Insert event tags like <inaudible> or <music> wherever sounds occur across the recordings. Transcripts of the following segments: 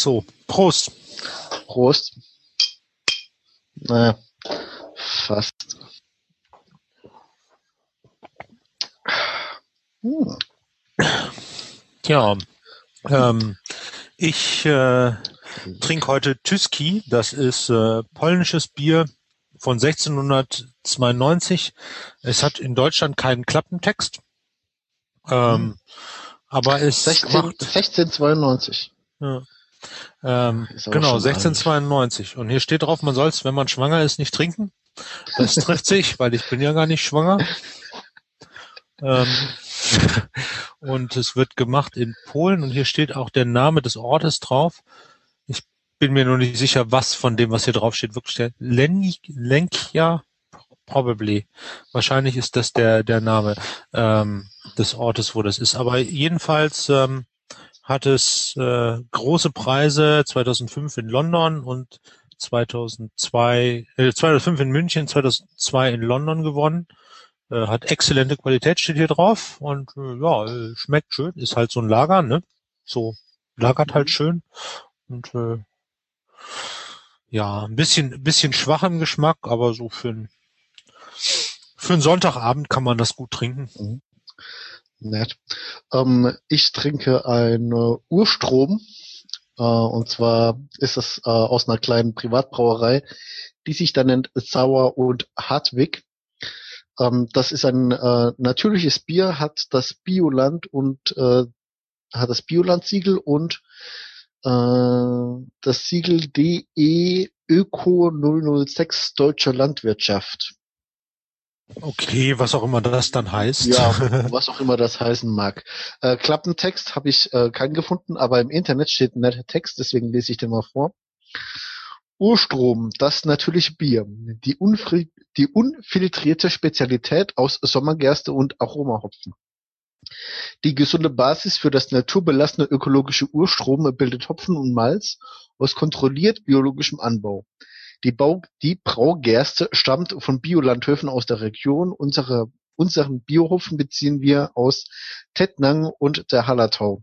So, Prost. Prost. Naja, fast. Hm. Tja, ähm, ich äh, trinke heute Tyski. Das ist äh, polnisches Bier von 1692. Es hat in Deutschland keinen Klappentext. Ähm, hm. aber es 16, macht, 1692. Ja. Ähm, genau, 1692. Und hier steht drauf, man soll es, wenn man schwanger ist, nicht trinken. Das trifft sich, <laughs> weil ich bin ja gar nicht schwanger. Ähm, und es wird gemacht in Polen und hier steht auch der Name des Ortes drauf. Ich bin mir nur nicht sicher, was von dem, was hier drauf steht, wirklich der Lenkia probably. Wahrscheinlich ist das der der Name ähm, des Ortes, wo das ist. Aber jedenfalls ähm, hat es äh, große Preise 2005 in London und 2002, äh, 2005 in München, 2002 in London gewonnen. Äh, hat exzellente Qualität, steht hier drauf und äh, ja, schmeckt schön. Ist halt so ein Lager, ne? So lagert halt mhm. schön und äh, ja, ein bisschen, bisschen schwach im Geschmack, aber so für ein für einen Sonntagabend kann man das gut trinken. Mhm. Nett. Ähm, ich trinke ein äh, Urstrom. Äh, und zwar ist es äh, aus einer kleinen Privatbrauerei, die sich da nennt Sauer und Hartwig. Ähm, das ist ein äh, natürliches Bier, hat das Bioland und äh, hat das Bioland-Siegel und äh, das Siegel DE Öko 006 Deutsche Landwirtschaft. Okay, was auch immer das dann heißt. Ja, <laughs> was auch immer das heißen mag. Äh, Klappentext habe ich äh, keinen gefunden, aber im Internet steht ein netter Text, deswegen lese ich den mal vor. Urstrom, das natürliche Bier, die, unfri die unfiltrierte Spezialität aus Sommergerste und Aromahopfen. Die gesunde Basis für das naturbelassene ökologische Urstrom bildet Hopfen und Malz aus kontrolliert biologischem Anbau. Die, Bau die Braugerste stammt von Biolandhöfen aus der Region. Unsere, unseren Biohofen beziehen wir aus Tettnang und der Hallertau.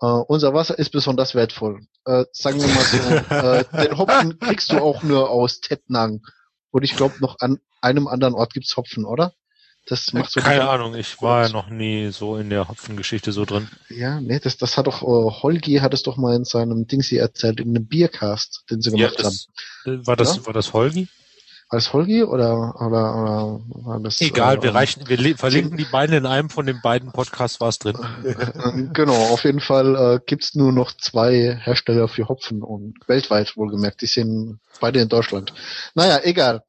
Äh, unser Wasser ist besonders wertvoll. Äh, sagen wir mal so, <laughs> äh, den Hopfen kriegst du auch nur aus Tettnang. Und ich glaube, noch an einem anderen Ort gibt's Hopfen, oder? Das macht so Keine Ahnung, ich war ja noch nie so in der Hopfengeschichte so drin. Ja, nee, das, das hat doch, uh, Holgi hat es doch mal in seinem Dingsy erzählt, in einem Biercast, den sie gemacht ja, das, haben. War das, ja? war das Holgi? War das Holgi oder, oder, oder war das? Egal, äh, wir reichen, wir verlinken die beiden in einem von den beiden Podcasts war es drin. <laughs> genau, auf jeden Fall äh, gibt's nur noch zwei Hersteller für Hopfen und weltweit wohlgemerkt. Die sind beide in Deutschland. Naja, egal.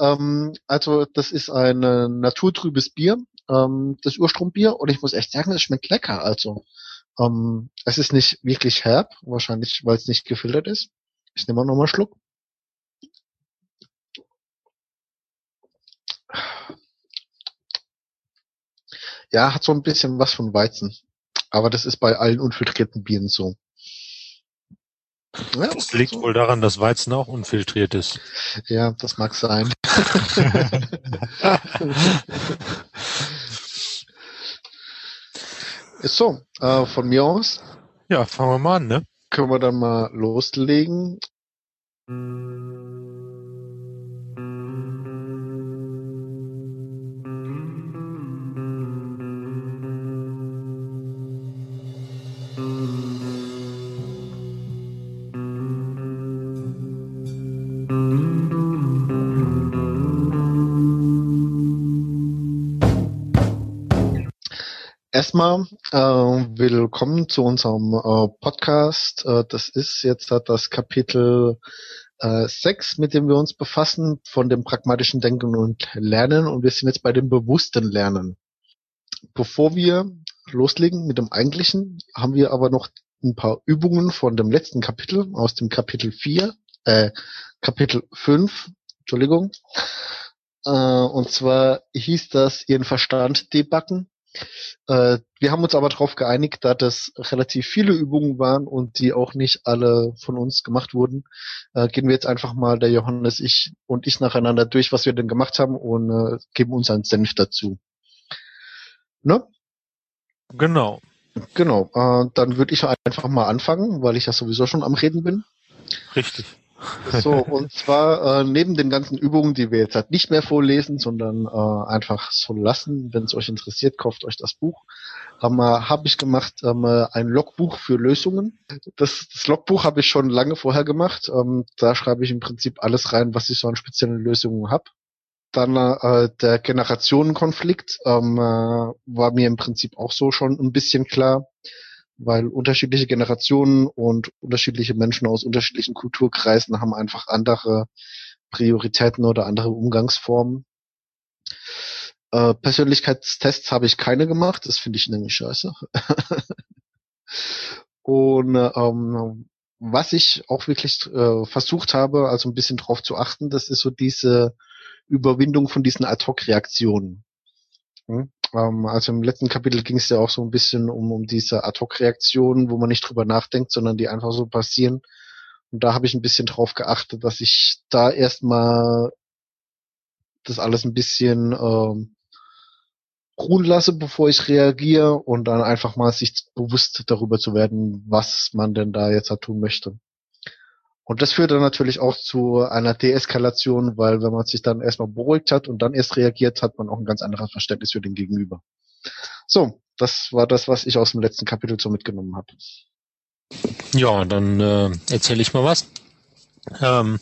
Ähm, also das ist ein äh, naturtrübes Bier, ähm, das Urstrombier und ich muss echt sagen, es schmeckt lecker. Also ähm, es ist nicht wirklich herb, wahrscheinlich weil es nicht gefiltert ist. Ich nehme mal nochmal einen Schluck. Ja, hat so ein bisschen was von Weizen. Aber das ist bei allen unfiltrierten Bieren so. Ja, das liegt so. wohl daran, dass Weizen auch unfiltriert ist. Ja, das mag sein. <laughs> ist so, äh, von mir aus. Ja, fangen wir mal an, ne? Können wir dann mal loslegen. Erstmal äh, willkommen zu unserem äh, Podcast. Äh, das ist jetzt das Kapitel äh, 6, mit dem wir uns befassen, von dem pragmatischen Denken und Lernen. Und wir sind jetzt bei dem bewussten Lernen. Bevor wir loslegen mit dem eigentlichen, haben wir aber noch ein paar Übungen von dem letzten Kapitel, aus dem Kapitel 4, äh, Kapitel 5, Entschuldigung. Äh, und zwar hieß das, ihren Verstand debuggen äh, wir haben uns aber darauf geeinigt, da das relativ viele Übungen waren und die auch nicht alle von uns gemacht wurden, äh, gehen wir jetzt einfach mal, der Johannes, ich und ich nacheinander durch, was wir denn gemacht haben und äh, geben uns einen Senf dazu. Ne? Genau. Genau, äh, dann würde ich einfach mal anfangen, weil ich ja sowieso schon am Reden bin. Richtig. <laughs> So, und zwar äh, neben den ganzen Übungen, die wir jetzt halt nicht mehr vorlesen, sondern äh, einfach so lassen, wenn es euch interessiert, kauft euch das Buch. Ähm, habe ich gemacht ähm, ein Logbuch für Lösungen. Das, das Logbuch habe ich schon lange vorher gemacht. Ähm, da schreibe ich im Prinzip alles rein, was ich so an speziellen Lösungen habe. Dann äh, der Generationenkonflikt ähm, äh, war mir im Prinzip auch so schon ein bisschen klar weil unterschiedliche Generationen und unterschiedliche Menschen aus unterschiedlichen Kulturkreisen haben einfach andere Prioritäten oder andere Umgangsformen. Äh, Persönlichkeitstests habe ich keine gemacht, das finde ich nämlich scheiße. <laughs> und ähm, was ich auch wirklich äh, versucht habe, also ein bisschen drauf zu achten, das ist so diese Überwindung von diesen Ad-Hoc-Reaktionen. Hm? Ähm, also im letzten Kapitel ging es ja auch so ein bisschen um, um diese Ad-Hoc-Reaktionen, wo man nicht drüber nachdenkt, sondern die einfach so passieren. Und da habe ich ein bisschen drauf geachtet, dass ich da erstmal das alles ein bisschen ähm, ruhen lasse, bevor ich reagiere und dann einfach mal sich bewusst darüber zu werden, was man denn da jetzt halt tun möchte. Und das führt dann natürlich auch zu einer Deeskalation, weil wenn man sich dann erstmal beruhigt hat und dann erst reagiert, hat man auch ein ganz anderes Verständnis für den Gegenüber. So, das war das, was ich aus dem letzten Kapitel so mitgenommen habe. Ja, dann äh, erzähle ich mal was. Ähm,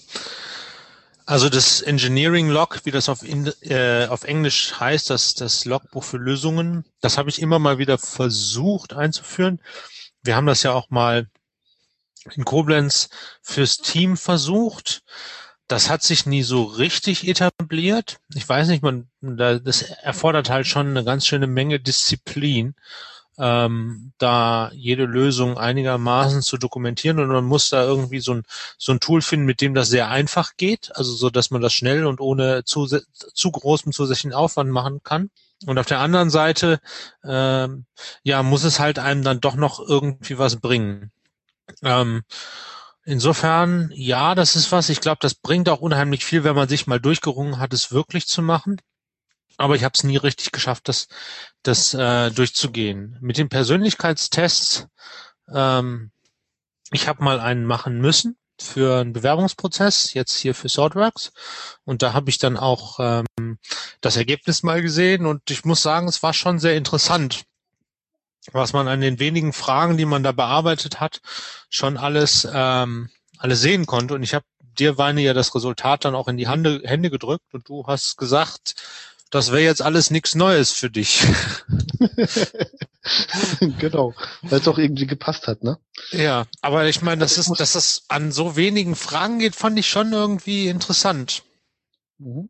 also das Engineering Log, wie das auf, in, äh, auf Englisch heißt, das, das Logbuch für Lösungen, das habe ich immer mal wieder versucht einzuführen. Wir haben das ja auch mal in Koblenz fürs Team versucht. Das hat sich nie so richtig etabliert. Ich weiß nicht, man, das erfordert halt schon eine ganz schöne Menge Disziplin, ähm, da jede Lösung einigermaßen zu dokumentieren und man muss da irgendwie so ein, so ein Tool finden, mit dem das sehr einfach geht, also so, dass man das schnell und ohne zu, zu großem zusätzlichen Aufwand machen kann. Und auf der anderen Seite, ähm, ja, muss es halt einem dann doch noch irgendwie was bringen. Ähm, insofern, ja, das ist was. Ich glaube, das bringt auch unheimlich viel, wenn man sich mal durchgerungen hat, es wirklich zu machen. Aber ich habe es nie richtig geschafft, das, das äh, durchzugehen. Mit den Persönlichkeitstests, ähm, ich habe mal einen machen müssen für einen Bewerbungsprozess, jetzt hier für Swordworks. Und da habe ich dann auch ähm, das Ergebnis mal gesehen und ich muss sagen, es war schon sehr interessant, was man an den wenigen Fragen, die man da bearbeitet hat, schon alles, ähm, alles sehen konnte. Und ich habe dir, Weine, ja das Resultat dann auch in die Hände, Hände gedrückt und du hast gesagt, das wäre jetzt alles nichts Neues für dich. <laughs> genau, weil es auch irgendwie gepasst hat, ne? Ja, aber ich meine, das ist, dass das an so wenigen Fragen geht, fand ich schon irgendwie interessant. Mhm.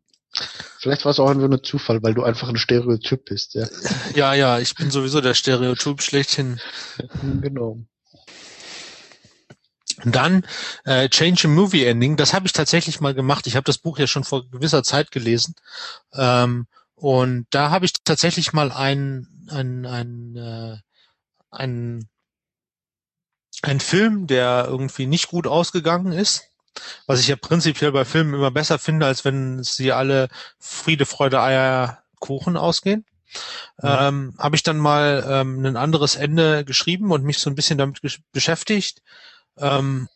Vielleicht war es auch einfach nur Zufall, weil du einfach ein Stereotyp bist, ja. Ja, ja, ich bin sowieso der Stereotyp schlechthin. Genau. dann äh, Change a Movie Ending, das habe ich tatsächlich mal gemacht. Ich habe das Buch ja schon vor gewisser Zeit gelesen. Ähm, und da habe ich tatsächlich mal ein, ein, ein, äh, ein, ein Film, der irgendwie nicht gut ausgegangen ist, was ich ja prinzipiell bei Filmen immer besser finde, als wenn sie alle Friede, Freude, Eier, Kuchen ausgehen. Ja. Ähm, habe ich dann mal ähm, ein anderes Ende geschrieben und mich so ein bisschen damit beschäftigt. Ähm,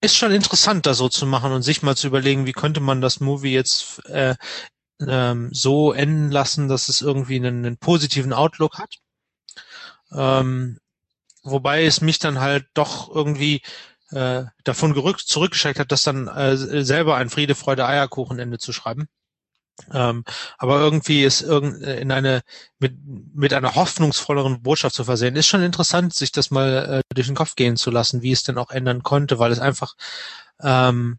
ist schon interessant, da so zu machen und sich mal zu überlegen, wie könnte man das Movie jetzt äh, ähm, so enden lassen, dass es irgendwie einen, einen positiven Outlook hat. Ähm, wobei es mich dann halt doch irgendwie äh, davon gerückt, zurückgeschreckt hat, das dann äh, selber ein Friede, Freude, Eierkuchenende zu schreiben. Ähm, aber irgendwie ist irgend äh, in eine mit mit einer hoffnungsvolleren Botschaft zu versehen, ist schon interessant, sich das mal äh, durch den Kopf gehen zu lassen, wie es denn auch ändern konnte, weil es einfach ähm,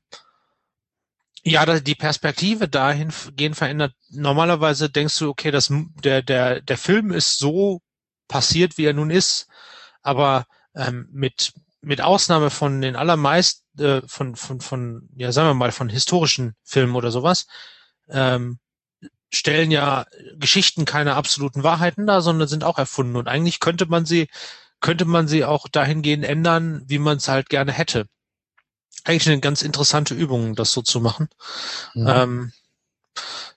ja, die Perspektive dahingehend verändert. Normalerweise denkst du, okay, das, der, der, der Film ist so passiert, wie er nun ist, aber ähm, mit, mit Ausnahme von den allermeisten, äh, von, von, von, ja, sagen wir mal, von historischen Filmen oder sowas, ähm, stellen ja Geschichten keine absoluten Wahrheiten dar, sondern sind auch erfunden. Und eigentlich könnte man sie, könnte man sie auch dahingehend ändern, wie man es halt gerne hätte eigentlich eine ganz interessante Übung, das so zu machen. Mhm. Ähm,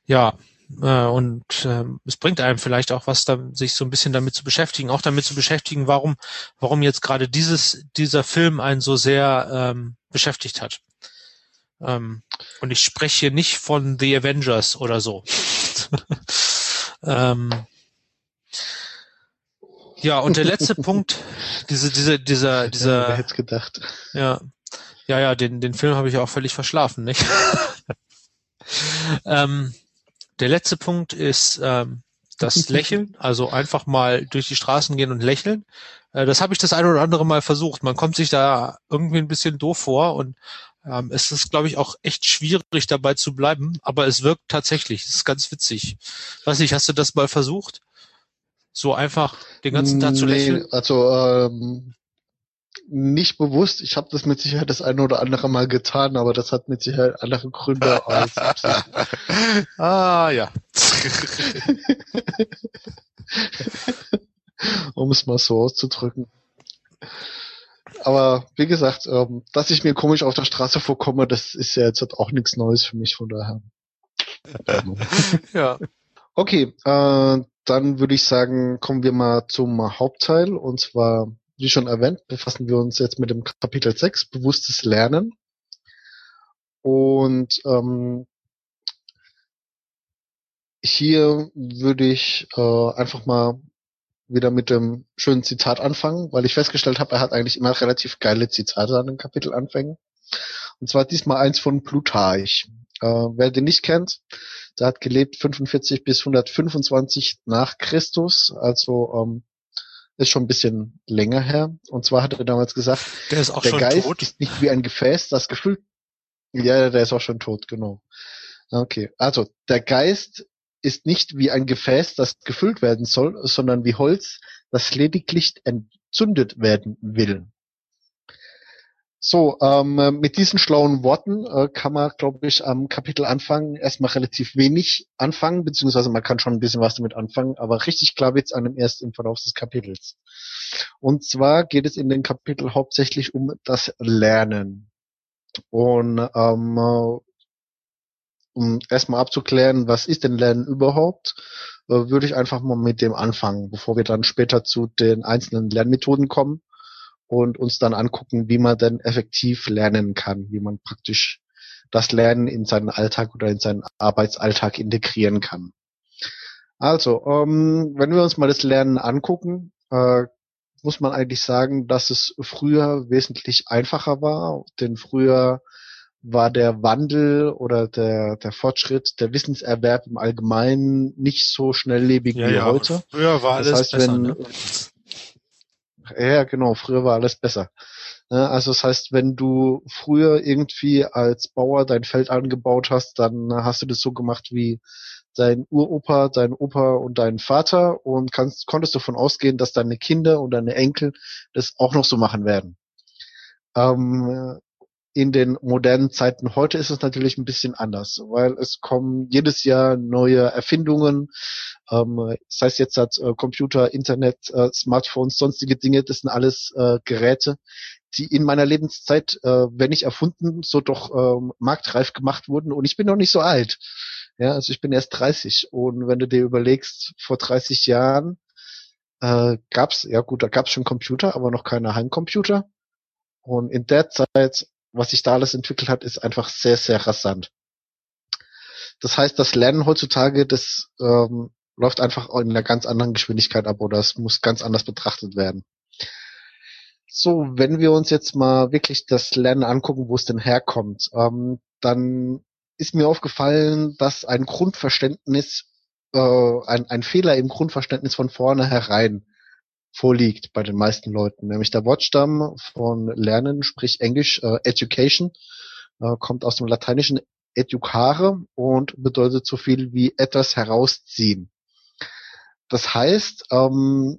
ja, und äh, es bringt einem vielleicht auch was, da, sich so ein bisschen damit zu beschäftigen, auch damit zu beschäftigen, warum, warum jetzt gerade dieses, dieser Film einen so sehr ähm, beschäftigt hat. Ähm, und ich spreche hier nicht von The Avengers oder so. <laughs> ähm, ja, und der letzte <laughs> Punkt, diese, diese, dieser, dieser. Ja, wer hätte gedacht? Ja, ja, ja, den, den Film habe ich auch völlig verschlafen, nicht? <laughs> ähm, der letzte Punkt ist ähm, das Lächeln, also einfach mal durch die Straßen gehen und lächeln. Äh, das habe ich das eine oder andere Mal versucht. Man kommt sich da irgendwie ein bisschen doof vor und ähm, es ist, glaube ich, auch echt schwierig dabei zu bleiben, aber es wirkt tatsächlich. Es ist ganz witzig. Weiß nicht, hast du das mal versucht? So einfach den ganzen Tag zu lächeln? Also ähm, nicht bewusst. Ich habe das mit Sicherheit das eine oder andere Mal getan, aber das hat mit Sicherheit andere Gründe <laughs> als Absicht. ah ja. <laughs> um es mal so auszudrücken. Aber wie gesagt, ähm, dass ich mir komisch auf der Straße vorkomme, das ist ja jetzt auch nichts Neues für mich, von daher. <laughs> ja. Okay, äh, dann würde ich sagen, kommen wir mal zum Hauptteil und zwar wie schon erwähnt, befassen wir uns jetzt mit dem Kapitel 6, bewusstes Lernen. Und ähm, hier würde ich äh, einfach mal wieder mit dem schönen Zitat anfangen, weil ich festgestellt habe, er hat eigentlich immer relativ geile Zitate an den Kapitelanfängen. Und zwar diesmal eins von Plutarch. Äh, wer den nicht kennt, der hat gelebt 45 bis 125 nach Christus, also ähm, ist schon ein bisschen länger her. Und zwar hat er damals gesagt, der, ist auch der schon Geist tot. ist nicht wie ein Gefäß, das gefüllt. Ja, der ist auch schon tot, genau. Okay, also der Geist ist nicht wie ein Gefäß, das gefüllt werden soll, sondern wie Holz, das lediglich entzündet werden will. So, ähm, mit diesen schlauen Worten äh, kann man, glaube ich, am Kapitel anfangen, erstmal relativ wenig anfangen, beziehungsweise man kann schon ein bisschen was damit anfangen, aber richtig klar wird's einem erst im Verlauf des Kapitels. Und zwar geht es in dem Kapitel hauptsächlich um das Lernen. Und ähm, um erstmal abzuklären, was ist denn Lernen überhaupt, äh, würde ich einfach mal mit dem anfangen, bevor wir dann später zu den einzelnen Lernmethoden kommen und uns dann angucken, wie man denn effektiv lernen kann, wie man praktisch das Lernen in seinen Alltag oder in seinen Arbeitsalltag integrieren kann. Also, ähm, wenn wir uns mal das Lernen angucken, äh, muss man eigentlich sagen, dass es früher wesentlich einfacher war, denn früher war der Wandel oder der, der Fortschritt, der Wissenserwerb im Allgemeinen nicht so schnelllebig ja, wie ja. heute. Früher war das alles heißt, besser, wenn, ne? Ja, genau, früher war alles besser. Also das heißt, wenn du früher irgendwie als Bauer dein Feld angebaut hast, dann hast du das so gemacht wie dein Uropa, dein Opa und dein Vater und kannst, konntest davon ausgehen, dass deine Kinder und deine Enkel das auch noch so machen werden. Ähm, in den modernen Zeiten heute ist es natürlich ein bisschen anders, weil es kommen jedes Jahr neue Erfindungen, ähm, das heißt jetzt hat äh, Computer, Internet, äh, Smartphones, sonstige Dinge, das sind alles äh, Geräte, die in meiner Lebenszeit, äh, wenn nicht erfunden, so doch äh, marktreif gemacht wurden und ich bin noch nicht so alt. Ja, also ich bin erst 30 und wenn du dir überlegst, vor 30 Jahren äh, gab's, ja gut, da gab's schon Computer, aber noch keine Heimcomputer. Und in der Zeit was sich da alles entwickelt hat, ist einfach sehr, sehr rasant. Das heißt, das Lernen heutzutage, das ähm, läuft einfach in einer ganz anderen Geschwindigkeit ab oder es muss ganz anders betrachtet werden. So, wenn wir uns jetzt mal wirklich das Lernen angucken, wo es denn herkommt, ähm, dann ist mir aufgefallen, dass ein Grundverständnis, äh, ein, ein Fehler im Grundverständnis von vornherein vorliegt bei den meisten Leuten. Nämlich der Wortstamm von Lernen, sprich Englisch, äh, Education, äh, kommt aus dem lateinischen educare und bedeutet so viel wie etwas herausziehen. Das heißt, ähm,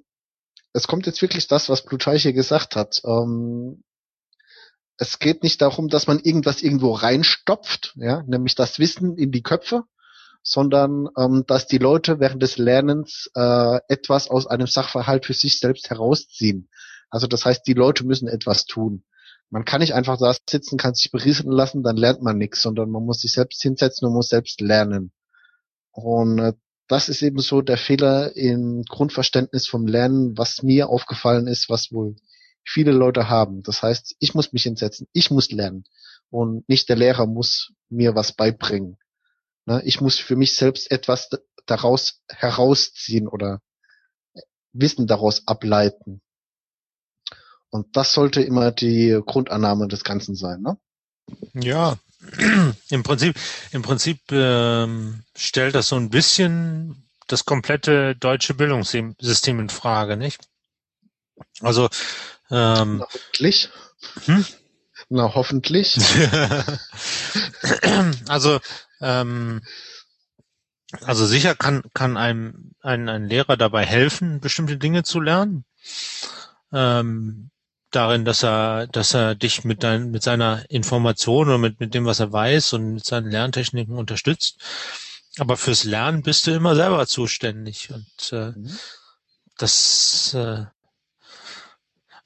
es kommt jetzt wirklich das, was Plutarch hier gesagt hat. Ähm, es geht nicht darum, dass man irgendwas irgendwo reinstopft, ja, nämlich das Wissen in die Köpfe, sondern ähm, dass die Leute während des Lernens äh, etwas aus einem Sachverhalt für sich selbst herausziehen. Also das heißt, die Leute müssen etwas tun. Man kann nicht einfach da sitzen, kann sich berieseln lassen, dann lernt man nichts, sondern man muss sich selbst hinsetzen und muss selbst lernen. Und äh, das ist eben so der Fehler im Grundverständnis vom Lernen, was mir aufgefallen ist, was wohl viele Leute haben. Das heißt, ich muss mich hinsetzen, ich muss lernen und nicht der Lehrer muss mir was beibringen. Ne? Ich muss für mich selbst etwas daraus herausziehen oder Wissen daraus ableiten. Und das sollte immer die Grundannahme des Ganzen sein. Ne? Ja, <clears throat> im Prinzip, im Prinzip ähm, stellt das so ein bisschen das komplette deutsche Bildungssystem in Frage, nicht? Also ähm, Na, hoffentlich. Hm? Na hoffentlich. <laughs> also ähm, also sicher kann kann einem ein, ein Lehrer dabei helfen, bestimmte Dinge zu lernen. Ähm, darin, dass er, dass er dich mit dein, mit seiner Information oder mit, mit dem, was er weiß und mit seinen Lerntechniken unterstützt. Aber fürs Lernen bist du immer selber zuständig. Und äh, mhm. das, äh,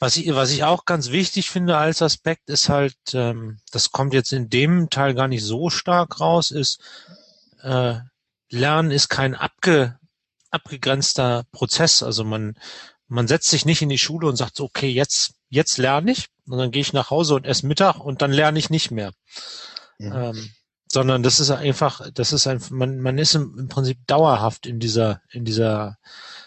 was ich, was ich auch ganz wichtig finde als Aspekt, ist halt, ähm, das kommt jetzt in dem Teil gar nicht so stark raus, ist, äh, Lernen ist kein abge, abgegrenzter Prozess. Also man, man setzt sich nicht in die Schule und sagt, okay, jetzt, jetzt lerne ich und dann gehe ich nach Hause und esse Mittag und dann lerne ich nicht mehr. Ja. Ähm, sondern das ist einfach, das ist ein, man, man ist im, im Prinzip dauerhaft in dieser, in dieser,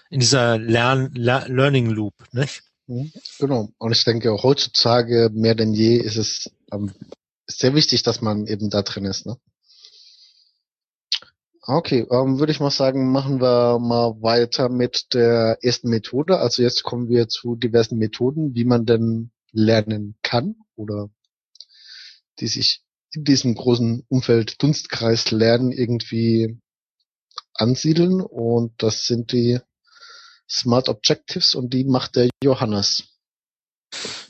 in dieser Lern, Learning Loop, nicht? Mhm. Genau. Und ich denke, heutzutage mehr denn je ist es ähm, sehr wichtig, dass man eben da drin ist, ne? Okay, ähm, würde ich mal sagen, machen wir mal weiter mit der ersten Methode. Also jetzt kommen wir zu diversen Methoden, wie man denn lernen kann oder die sich in diesem großen Umfeld Dunstkreis Lernen irgendwie ansiedeln. Und das sind die Smart Objectives und die macht der Johannes.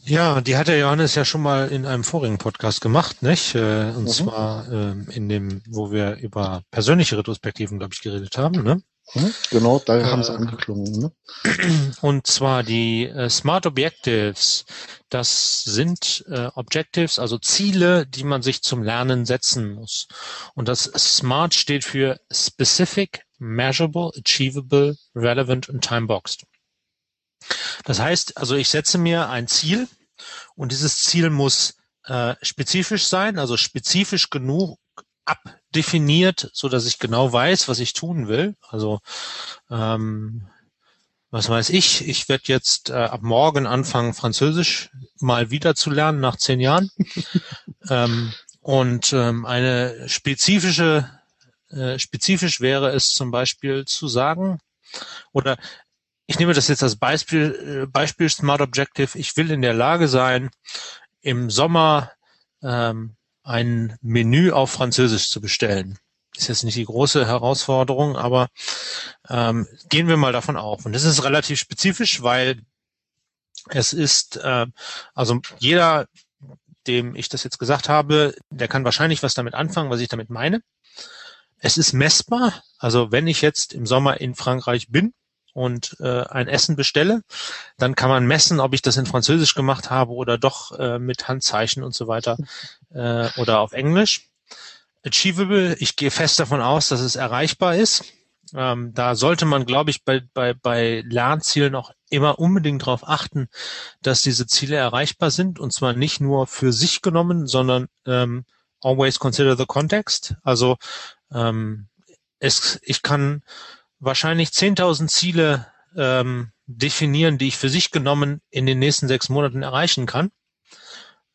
Ja, die hat der Johannes ja schon mal in einem vorigen Podcast gemacht, nicht? Äh, und mhm. zwar ähm, in dem, wo wir über persönliche Retrospektiven, glaube ich, geredet haben, ne? Mhm, genau, da haben sie äh, angeklungen. Ne? <clears throat> Und zwar die äh, Smart Objectives. Das sind äh, Objectives, also Ziele, die man sich zum Lernen setzen muss. Und das Smart steht für Specific, Measurable, Achievable, Relevant und Time-Boxed. Das heißt, also ich setze mir ein Ziel und dieses Ziel muss äh, spezifisch sein, also spezifisch genug abdefiniert, so dass ich genau weiß, was ich tun will. Also ähm, was weiß ich, ich werde jetzt äh, ab morgen anfangen, Französisch mal wieder zu lernen nach zehn Jahren. <laughs> ähm, und ähm, eine spezifische, äh, spezifisch wäre es zum Beispiel zu sagen, oder ich nehme das jetzt als Beispiel, äh, Beispiel Smart Objective. Ich will in der Lage sein, im Sommer ähm, ein Menü auf Französisch zu bestellen. Ist jetzt nicht die große Herausforderung, aber ähm, gehen wir mal davon auf. Und das ist relativ spezifisch, weil es ist, äh, also jeder, dem ich das jetzt gesagt habe, der kann wahrscheinlich was damit anfangen, was ich damit meine. Es ist messbar. Also wenn ich jetzt im Sommer in Frankreich bin, und äh, ein Essen bestelle, dann kann man messen, ob ich das in Französisch gemacht habe oder doch äh, mit Handzeichen und so weiter äh, oder auf Englisch. Achievable, ich gehe fest davon aus, dass es erreichbar ist. Ähm, da sollte man, glaube ich, bei, bei, bei Lernzielen auch immer unbedingt darauf achten, dass diese Ziele erreichbar sind und zwar nicht nur für sich genommen, sondern ähm, always consider the context. Also ähm, es, ich kann wahrscheinlich 10.000 Ziele ähm, definieren, die ich für sich genommen in den nächsten sechs Monaten erreichen kann.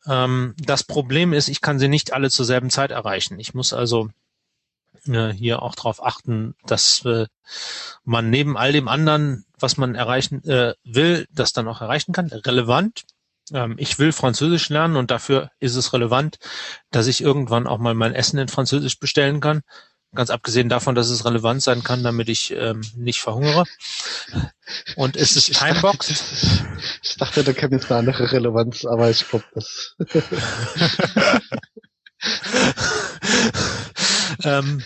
Ähm, das Problem ist, ich kann sie nicht alle zur selben Zeit erreichen. Ich muss also äh, hier auch darauf achten, dass äh, man neben all dem anderen, was man erreichen äh, will, das dann auch erreichen kann. Relevant. Ähm, ich will Französisch lernen und dafür ist es relevant, dass ich irgendwann auch mal mein Essen in Französisch bestellen kann. Ganz abgesehen davon, dass es relevant sein kann, damit ich ähm, nicht verhungere. Und es ist timeboxed. Ich dachte, da käme jetzt eine andere Relevanz, aber ich glaube, das. <laughs> ähm,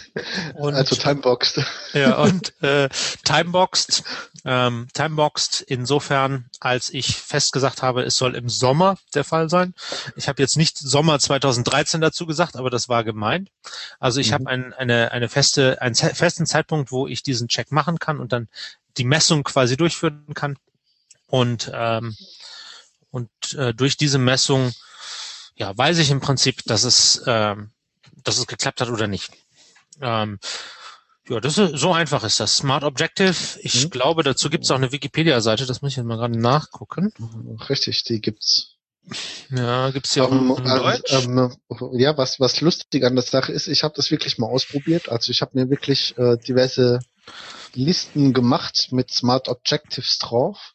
und, also timeboxed. Ja, und äh, timeboxed ähm, timeboxed insofern, als ich festgesagt habe, es soll im Sommer der Fall sein. Ich habe jetzt nicht Sommer 2013 dazu gesagt, aber das war gemeint. Also ich mhm. habe ein, eine, eine feste, einen festen Zeitpunkt, wo ich diesen Check machen kann und dann die Messung quasi durchführen kann. Und, ähm, und äh, durch diese Messung ja, weiß ich im Prinzip, dass es, ähm, dass es geklappt hat oder nicht. Ähm, ja, das ist, so einfach ist das. Smart Objective. Ich mhm. glaube, dazu gibt es auch eine Wikipedia-Seite. Das muss ich jetzt mal gerade nachgucken. Richtig, die gibt's. Ja, gibt's ja um, auch in ähm, Deutsch. Ähm, ja, was was lustig an der Sache ist, ich habe das wirklich mal ausprobiert. Also ich habe mir wirklich äh, diverse Listen gemacht mit Smart Objectives drauf.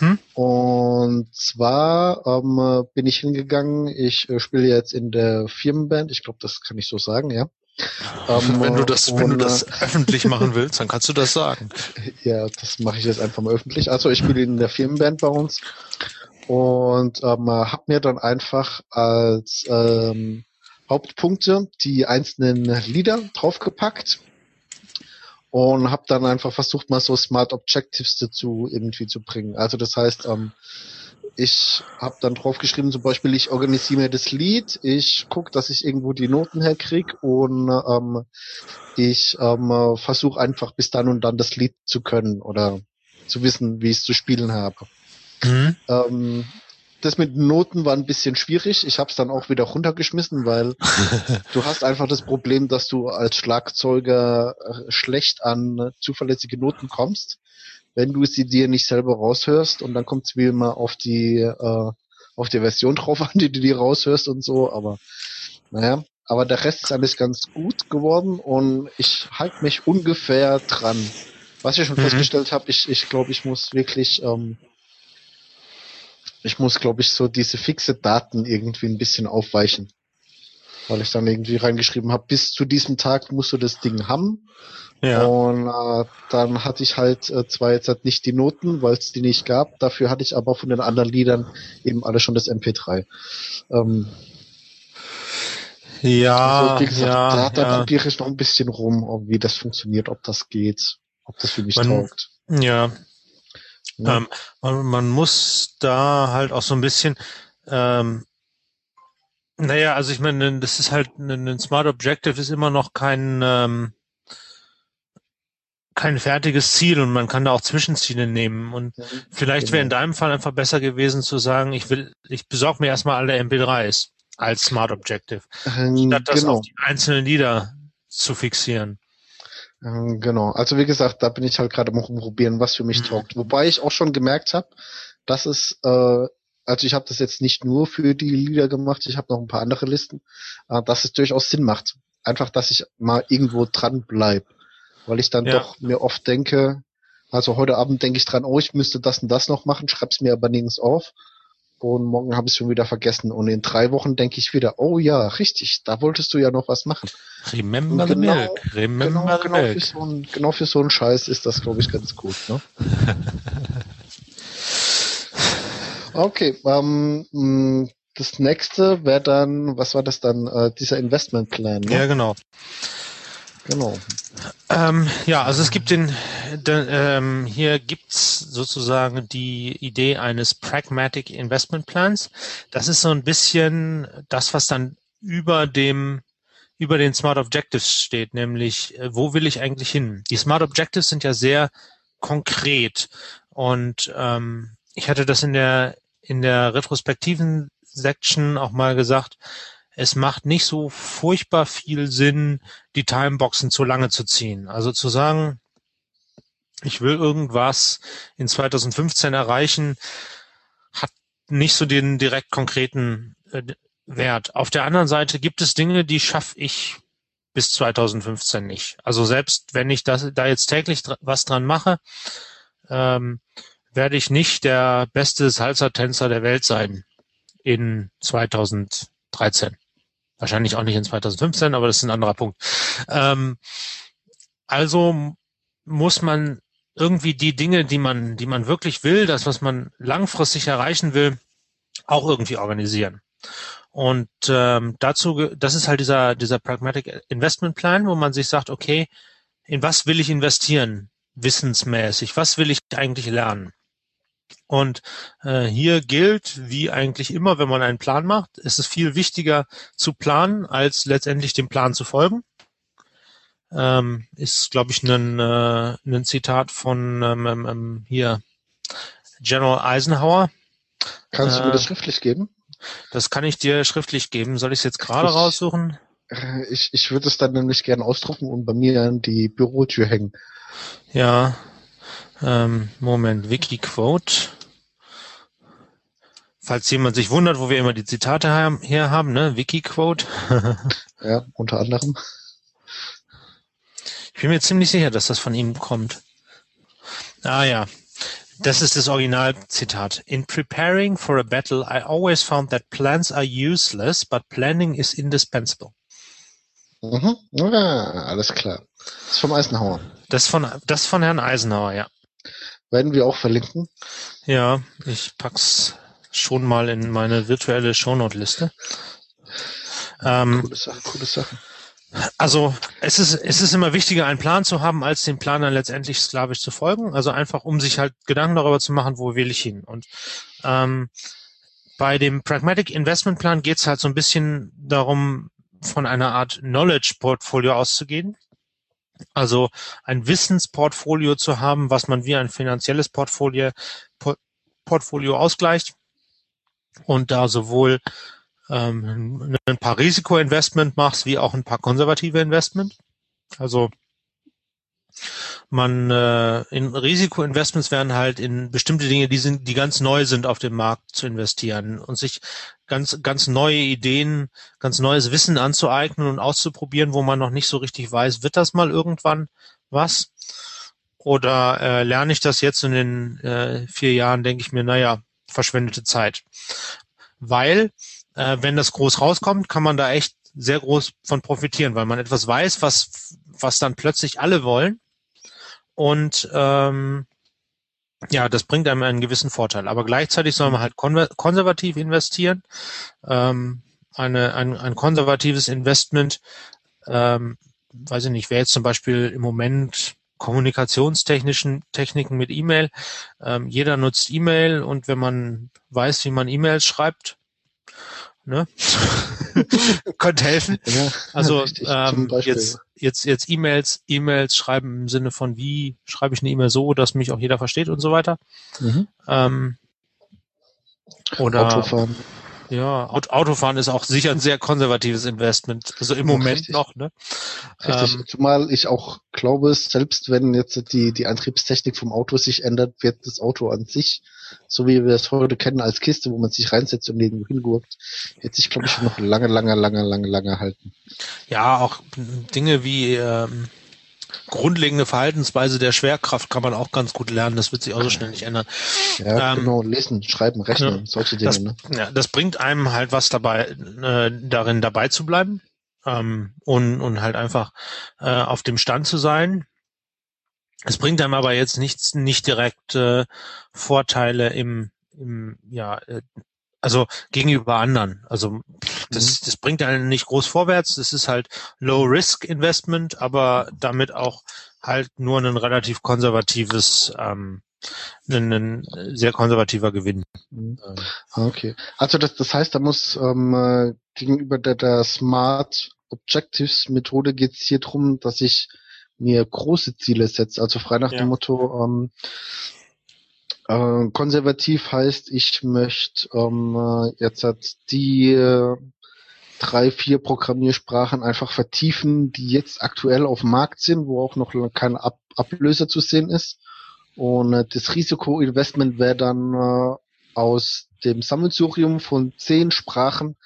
Mhm. Und zwar ähm, bin ich hingegangen, ich äh, spiele jetzt in der Firmenband, ich glaube, das kann ich so sagen, ja. Ähm, <laughs> wenn du das, und, wenn du das äh, <laughs> öffentlich machen willst, dann kannst du das sagen. <laughs> Ja, das mache ich jetzt einfach mal öffentlich. Also ich spiele in der Firmenband bei uns und ähm, habe mir dann einfach als ähm, Hauptpunkte die einzelnen Lieder draufgepackt und habe dann einfach versucht, mal so Smart Objectives dazu irgendwie zu bringen. Also das heißt, ähm, ich habe dann draufgeschrieben, zum Beispiel, ich organisiere mir das Lied, ich gucke, dass ich irgendwo die Noten herkrieg und ähm, ich ähm, versuche einfach bis dann und dann das Lied zu können oder zu wissen, wie ich es zu spielen habe. Mhm. Ähm, das mit Noten war ein bisschen schwierig. Ich habe es dann auch wieder runtergeschmissen, weil <laughs> du hast einfach das Problem, dass du als Schlagzeuger äh, schlecht an zuverlässige Noten kommst, wenn du sie dir nicht selber raushörst. Und dann kommt es wie immer auf die äh, auf die Version drauf an, die du dir raushörst und so. Aber naja, aber der Rest ist alles ganz gut geworden und ich halte mich ungefähr dran. Was ich schon mhm. festgestellt habe, ich, ich glaube, ich muss wirklich ähm, ich muss, glaube ich, so diese fixe Daten irgendwie ein bisschen aufweichen. Weil ich dann irgendwie reingeschrieben habe, bis zu diesem Tag musst du das Ding haben. Ja. Und äh, dann hatte ich halt äh, zwar jetzt halt nicht die Noten, weil es die nicht gab, dafür hatte ich aber von den anderen Liedern eben alle schon das MP3. Ähm, ja, also, wie gesagt, ja, da, da ja. probiere ich noch ein bisschen rum, wie das funktioniert, ob das geht, ob das für mich Man, taugt. Ja, ja. Ähm, man, man, muss da halt auch so ein bisschen, ähm, naja, also ich meine, das ist halt ein Smart Objective ist immer noch kein ähm, kein fertiges Ziel und man kann da auch Zwischenziele nehmen und ja, vielleicht genau. wäre in deinem Fall einfach besser gewesen zu sagen, ich will, ich besorge mir erstmal alle MP3s als Smart Objective, ähm, statt das genau. auf die einzelnen Lieder zu fixieren. Ähm, genau. Also wie gesagt, da bin ich halt gerade am rumprobieren, was für mich mhm. taugt. Wobei ich auch schon gemerkt habe, dass es, äh, also ich habe das jetzt nicht nur für die Lieder gemacht, ich habe noch ein paar andere Listen, äh, dass es durchaus Sinn macht. Einfach, dass ich mal irgendwo dran bleib. Weil ich dann ja. doch mir oft denke, also heute Abend denke ich dran, oh, ich müsste das und das noch machen, schreib's mir aber nirgends auf und morgen habe ich es schon wieder vergessen. Und in drei Wochen denke ich wieder, oh ja, richtig, da wolltest du ja noch was machen. Remember genau, the milk. Remember genau, genau, Für so ein, genau für so einen Scheiß ist das, glaube ich, ganz gut. Ne? <laughs> okay, ähm, mm, das nächste wäre dann, was war das dann, äh, dieser Investmentplan? Ne? Ja, genau. Genau. Ähm, ja, also es gibt den, den ähm, hier gibt's sozusagen die Idee eines Pragmatic Investment Plans. Das ist so ein bisschen das, was dann über dem über den Smart Objectives steht, nämlich äh, wo will ich eigentlich hin? Die Smart Objectives sind ja sehr konkret und ähm, ich hatte das in der in der retrospektiven Section auch mal gesagt es macht nicht so furchtbar viel Sinn, die Timeboxen zu lange zu ziehen. Also zu sagen, ich will irgendwas in 2015 erreichen, hat nicht so den direkt konkreten äh, Wert. Auf der anderen Seite gibt es Dinge, die schaffe ich bis 2015 nicht. Also selbst wenn ich das, da jetzt täglich dr was dran mache, ähm, werde ich nicht der beste Salsa-Tänzer der Welt sein in 2013. Wahrscheinlich auch nicht in 2015, aber das ist ein anderer Punkt. Ähm, also muss man irgendwie die Dinge, die man, die man wirklich will, das, was man langfristig erreichen will, auch irgendwie organisieren. Und ähm, dazu, das ist halt dieser, dieser Pragmatic Investment Plan, wo man sich sagt, okay, in was will ich investieren? wissensmäßig? Was will ich eigentlich lernen? Und äh, hier gilt, wie eigentlich immer, wenn man einen Plan macht, ist es viel wichtiger zu planen, als letztendlich dem Plan zu folgen. Ähm, ist, glaube ich, ein, äh, ein Zitat von ähm, ähm, ähm hier General Eisenhower. Kannst du mir das äh, schriftlich geben? Das kann ich dir schriftlich geben. Soll ich es jetzt gerade raussuchen? Äh, ich, ich würde es dann nämlich gerne ausdrucken und bei mir an die Bürotür hängen. Ja, ähm, Moment, Wikiquote. Falls jemand sich wundert, wo wir immer die Zitate her haben, ne? Wikiquote. <laughs> ja, unter anderem. Ich bin mir ziemlich sicher, dass das von ihm kommt. Ah ja, das ist das Originalzitat. In preparing for a battle, I always found that plans are useless, but planning is indispensable. Mhm. Ja, alles klar. Das ist vom Eisenhower. Das von, das von Herrn Eisenhower, ja. Werden wir auch verlinken? Ja, ich pack's schon mal in meine virtuelle Shownote-Liste. Ähm, coole Sache, coole Sache. Also es ist, es ist immer wichtiger, einen Plan zu haben, als den Plan dann letztendlich sklavisch zu folgen. Also einfach, um sich halt Gedanken darüber zu machen, wo will ich hin. Und ähm, bei dem Pragmatic Investment Plan geht es halt so ein bisschen darum, von einer Art Knowledge Portfolio auszugehen. Also ein Wissensportfolio zu haben, was man wie ein finanzielles Portfolio, Portfolio ausgleicht und da sowohl ähm, ein paar Risikoinvestment machst, wie auch ein paar konservative Investment. Also man äh, in Risikoinvestments werden halt in bestimmte Dinge, die sind, die ganz neu sind auf dem Markt zu investieren und sich ganz ganz neue Ideen, ganz neues Wissen anzueignen und auszuprobieren, wo man noch nicht so richtig weiß, wird das mal irgendwann was? Oder äh, lerne ich das jetzt in den äh, vier Jahren, denke ich mir, naja, verschwendete Zeit. Weil äh, wenn das groß rauskommt, kann man da echt sehr groß von profitieren, weil man etwas weiß, was, was dann plötzlich alle wollen. Und ähm, ja, das bringt einem einen gewissen Vorteil. Aber gleichzeitig soll man halt konservativ investieren. Ähm, eine, ein, ein konservatives Investment, ähm, weiß ich nicht, wäre jetzt zum Beispiel im Moment kommunikationstechnischen Techniken mit E-Mail. Ähm, jeder nutzt E-Mail und wenn man weiß, wie man E-Mails schreibt, ne? <laughs> könnte helfen. Ja, also ähm, jetzt jetzt jetzt E-Mails E-Mails schreiben im Sinne von wie schreibe ich eine E-Mail so, dass mich auch jeder versteht und so weiter. Mhm. Ähm, oder Autofahren. Ja, Autofahren ist auch sicher ein sehr konservatives Investment. Also im Moment Richtig. noch, ne? Richtig, ähm, zumal ich auch glaube, selbst wenn jetzt die, die Antriebstechnik vom Auto sich ändert, wird das Auto an sich, so wie wir es heute kennen als Kiste, wo man sich reinsetzt und irgendwo hingurkt, wird sich, glaube ich, noch lange, lange, lange, lange, lange halten. Ja, auch Dinge wie ähm, grundlegende Verhaltensweise der Schwerkraft kann man auch ganz gut lernen. Das wird sich auch so schnell nicht ändern. Ja, ähm, genau. Lesen, schreiben, rechnen, ja, solche Dinge. Das, ne? ja, das bringt einem halt was dabei, äh, darin dabei zu bleiben ähm, und, und halt einfach äh, auf dem Stand zu sein. Es bringt einem aber jetzt nichts, nicht direkt äh, Vorteile im, im ja, äh, also gegenüber anderen. Also das, mhm. das bringt einen nicht groß vorwärts. Das ist halt Low-Risk-Investment, aber damit auch halt nur ein relativ konservatives, ähm, ein, ein sehr konservativer Gewinn. Mhm. Okay. Also das, das heißt, da muss ähm, äh, gegenüber der, der Smart Objectives Methode geht es hier drum, dass ich mir große Ziele setze. Also frei nach ja. dem Motto, ähm, äh, konservativ heißt, ich möchte ähm, äh, jetzt hat die äh, drei, vier Programmiersprachen einfach vertiefen, die jetzt aktuell auf dem Markt sind, wo auch noch kein Ab Ablöser zu sehen ist. Und äh, das Risikoinvestment wäre dann äh, aus dem Sammelsurium von zehn Sprachen,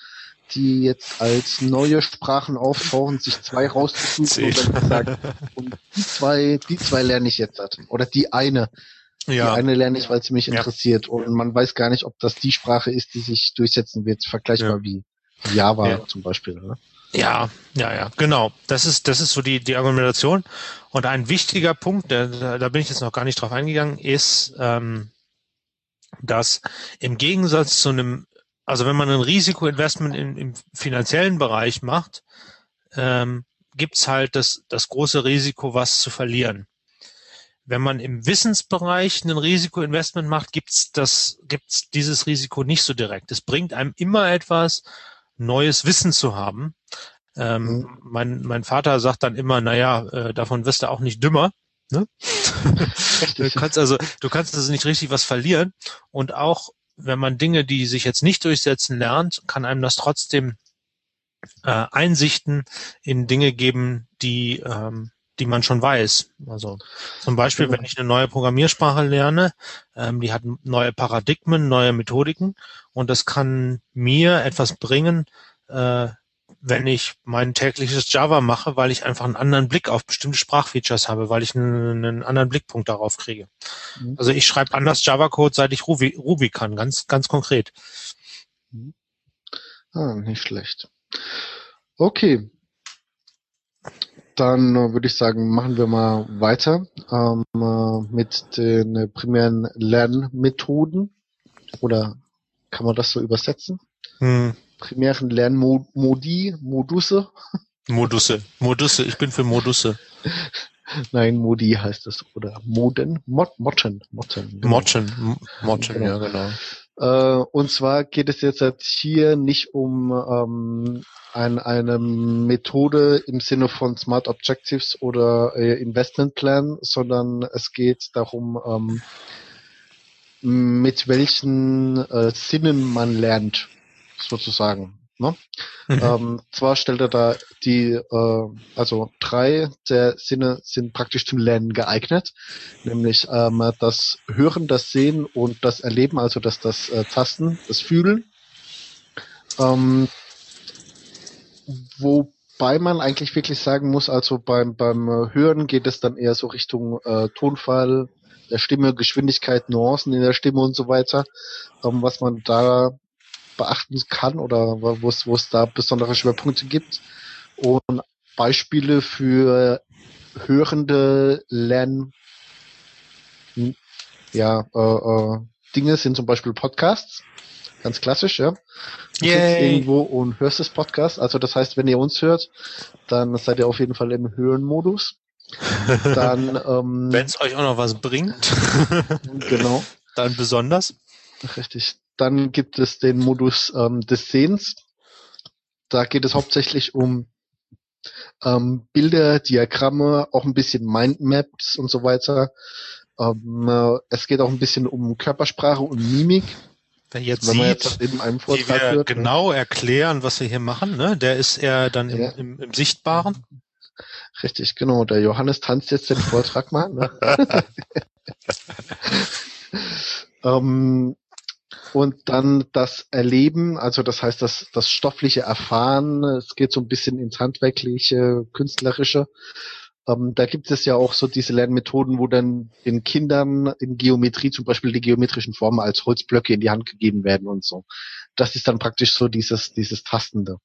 die jetzt als neue Sprachen auftauchen, sich zwei rauszusuchen und dann sagen, und die zwei, die zwei lerne ich jetzt. Oder die eine. Ja. Die eine lerne ich, weil sie mich interessiert. Ja. Und man weiß gar nicht, ob das die Sprache ist, die sich durchsetzen wird, vergleichbar ja. wie Java ja. zum Beispiel. Oder? Ja, ja, ja, genau. Das ist, das ist so die, die Argumentation. Und ein wichtiger Punkt, der, da bin ich jetzt noch gar nicht drauf eingegangen, ist, ähm, dass im Gegensatz zu einem, also wenn man ein Risikoinvestment im, im finanziellen Bereich macht, ähm, gibt's halt das, das große Risiko, was zu verlieren. wenn man im Wissensbereich ein Risikoinvestment macht, gibt's das, gibt's dieses Risiko nicht so direkt. Es bringt einem immer etwas, neues Wissen zu haben. Ähm, mhm. mein, mein Vater sagt dann immer, naja, äh, davon wirst du auch nicht dümmer. Ne? <laughs> du kannst also, du kannst also nicht richtig was verlieren. Und auch wenn man Dinge, die sich jetzt nicht durchsetzen, lernt, kann einem das trotzdem äh, Einsichten in Dinge geben, die ähm, die man schon weiß. Also zum Beispiel, wenn ich eine neue Programmiersprache lerne, ähm, die hat neue Paradigmen, neue Methodiken und das kann mir etwas bringen, äh, wenn ich mein tägliches Java mache, weil ich einfach einen anderen Blick auf bestimmte Sprachfeatures habe, weil ich einen, einen anderen Blickpunkt darauf kriege. Mhm. Also ich schreibe anders Java-Code, seit ich Ruby, Ruby kann, ganz, ganz konkret. Mhm. Ah, nicht schlecht. Okay. Dann äh, würde ich sagen, machen wir mal weiter ähm, äh, mit den äh, primären Lernmethoden. Oder kann man das so übersetzen? Hm primären Lernmodi, Modusse. Modusse, Modusse, ich bin für Modusse. Nein, Modi heißt es. Oder Moden, Mod, Motten. Motten, genau. Motten, Motten genau. ja genau. Äh, und zwar geht es jetzt halt hier nicht um ähm, ein, eine Methode im Sinne von Smart Objectives oder äh, Investment Plan, sondern es geht darum, ähm, mit welchen äh, Sinnen man lernt sozusagen. Ne? Mhm. Ähm, zwar stellt er da die, äh, also drei der Sinne sind praktisch zum Lernen geeignet, nämlich ähm, das Hören, das Sehen und das Erleben, also das, das äh, Tasten, das Fühlen. Ähm, wobei man eigentlich wirklich sagen muss, also beim, beim Hören geht es dann eher so Richtung äh, Tonfall, der Stimme, Geschwindigkeit, Nuancen in der Stimme und so weiter. Ähm, was man da beachten kann oder wo es, wo es da besondere Schwerpunkte gibt. Und Beispiele für hörende Lern ja, äh, äh, Dinge sind zum Beispiel Podcasts. Ganz klassisch, ja. Du Yay. sitzt irgendwo und hörst das Podcast. Also das heißt, wenn ihr uns hört, dann seid ihr auf jeden Fall im Hörenmodus. <laughs> Dann, ähm, wenn es euch auch noch was bringt, genau, <laughs> dann besonders. Richtig. Dann gibt es den Modus ähm, des Sehens. Da geht es hauptsächlich um ähm, Bilder, Diagramme, auch ein bisschen Mindmaps und so weiter. Ähm, äh, es geht auch ein bisschen um Körpersprache und Mimik. Wer jetzt Wenn sieht, jetzt eben einem wie wir hört, ne? genau erklären, was wir hier machen, ne? der ist eher dann im, ja. im, im Sichtbaren. Richtig, genau. Der Johannes tanzt jetzt den Vortrag mal. Ne? <laughs> <laughs> ähm, und dann das Erleben, also das heißt das, das stoffliche Erfahren, es geht so ein bisschen ins handwerkliche, künstlerische. Ähm, da gibt es ja auch so diese Lernmethoden, wo dann den Kindern in Geometrie zum Beispiel die geometrischen Formen als Holzblöcke in die Hand gegeben werden und so. Das ist dann praktisch so dieses, dieses Tastende.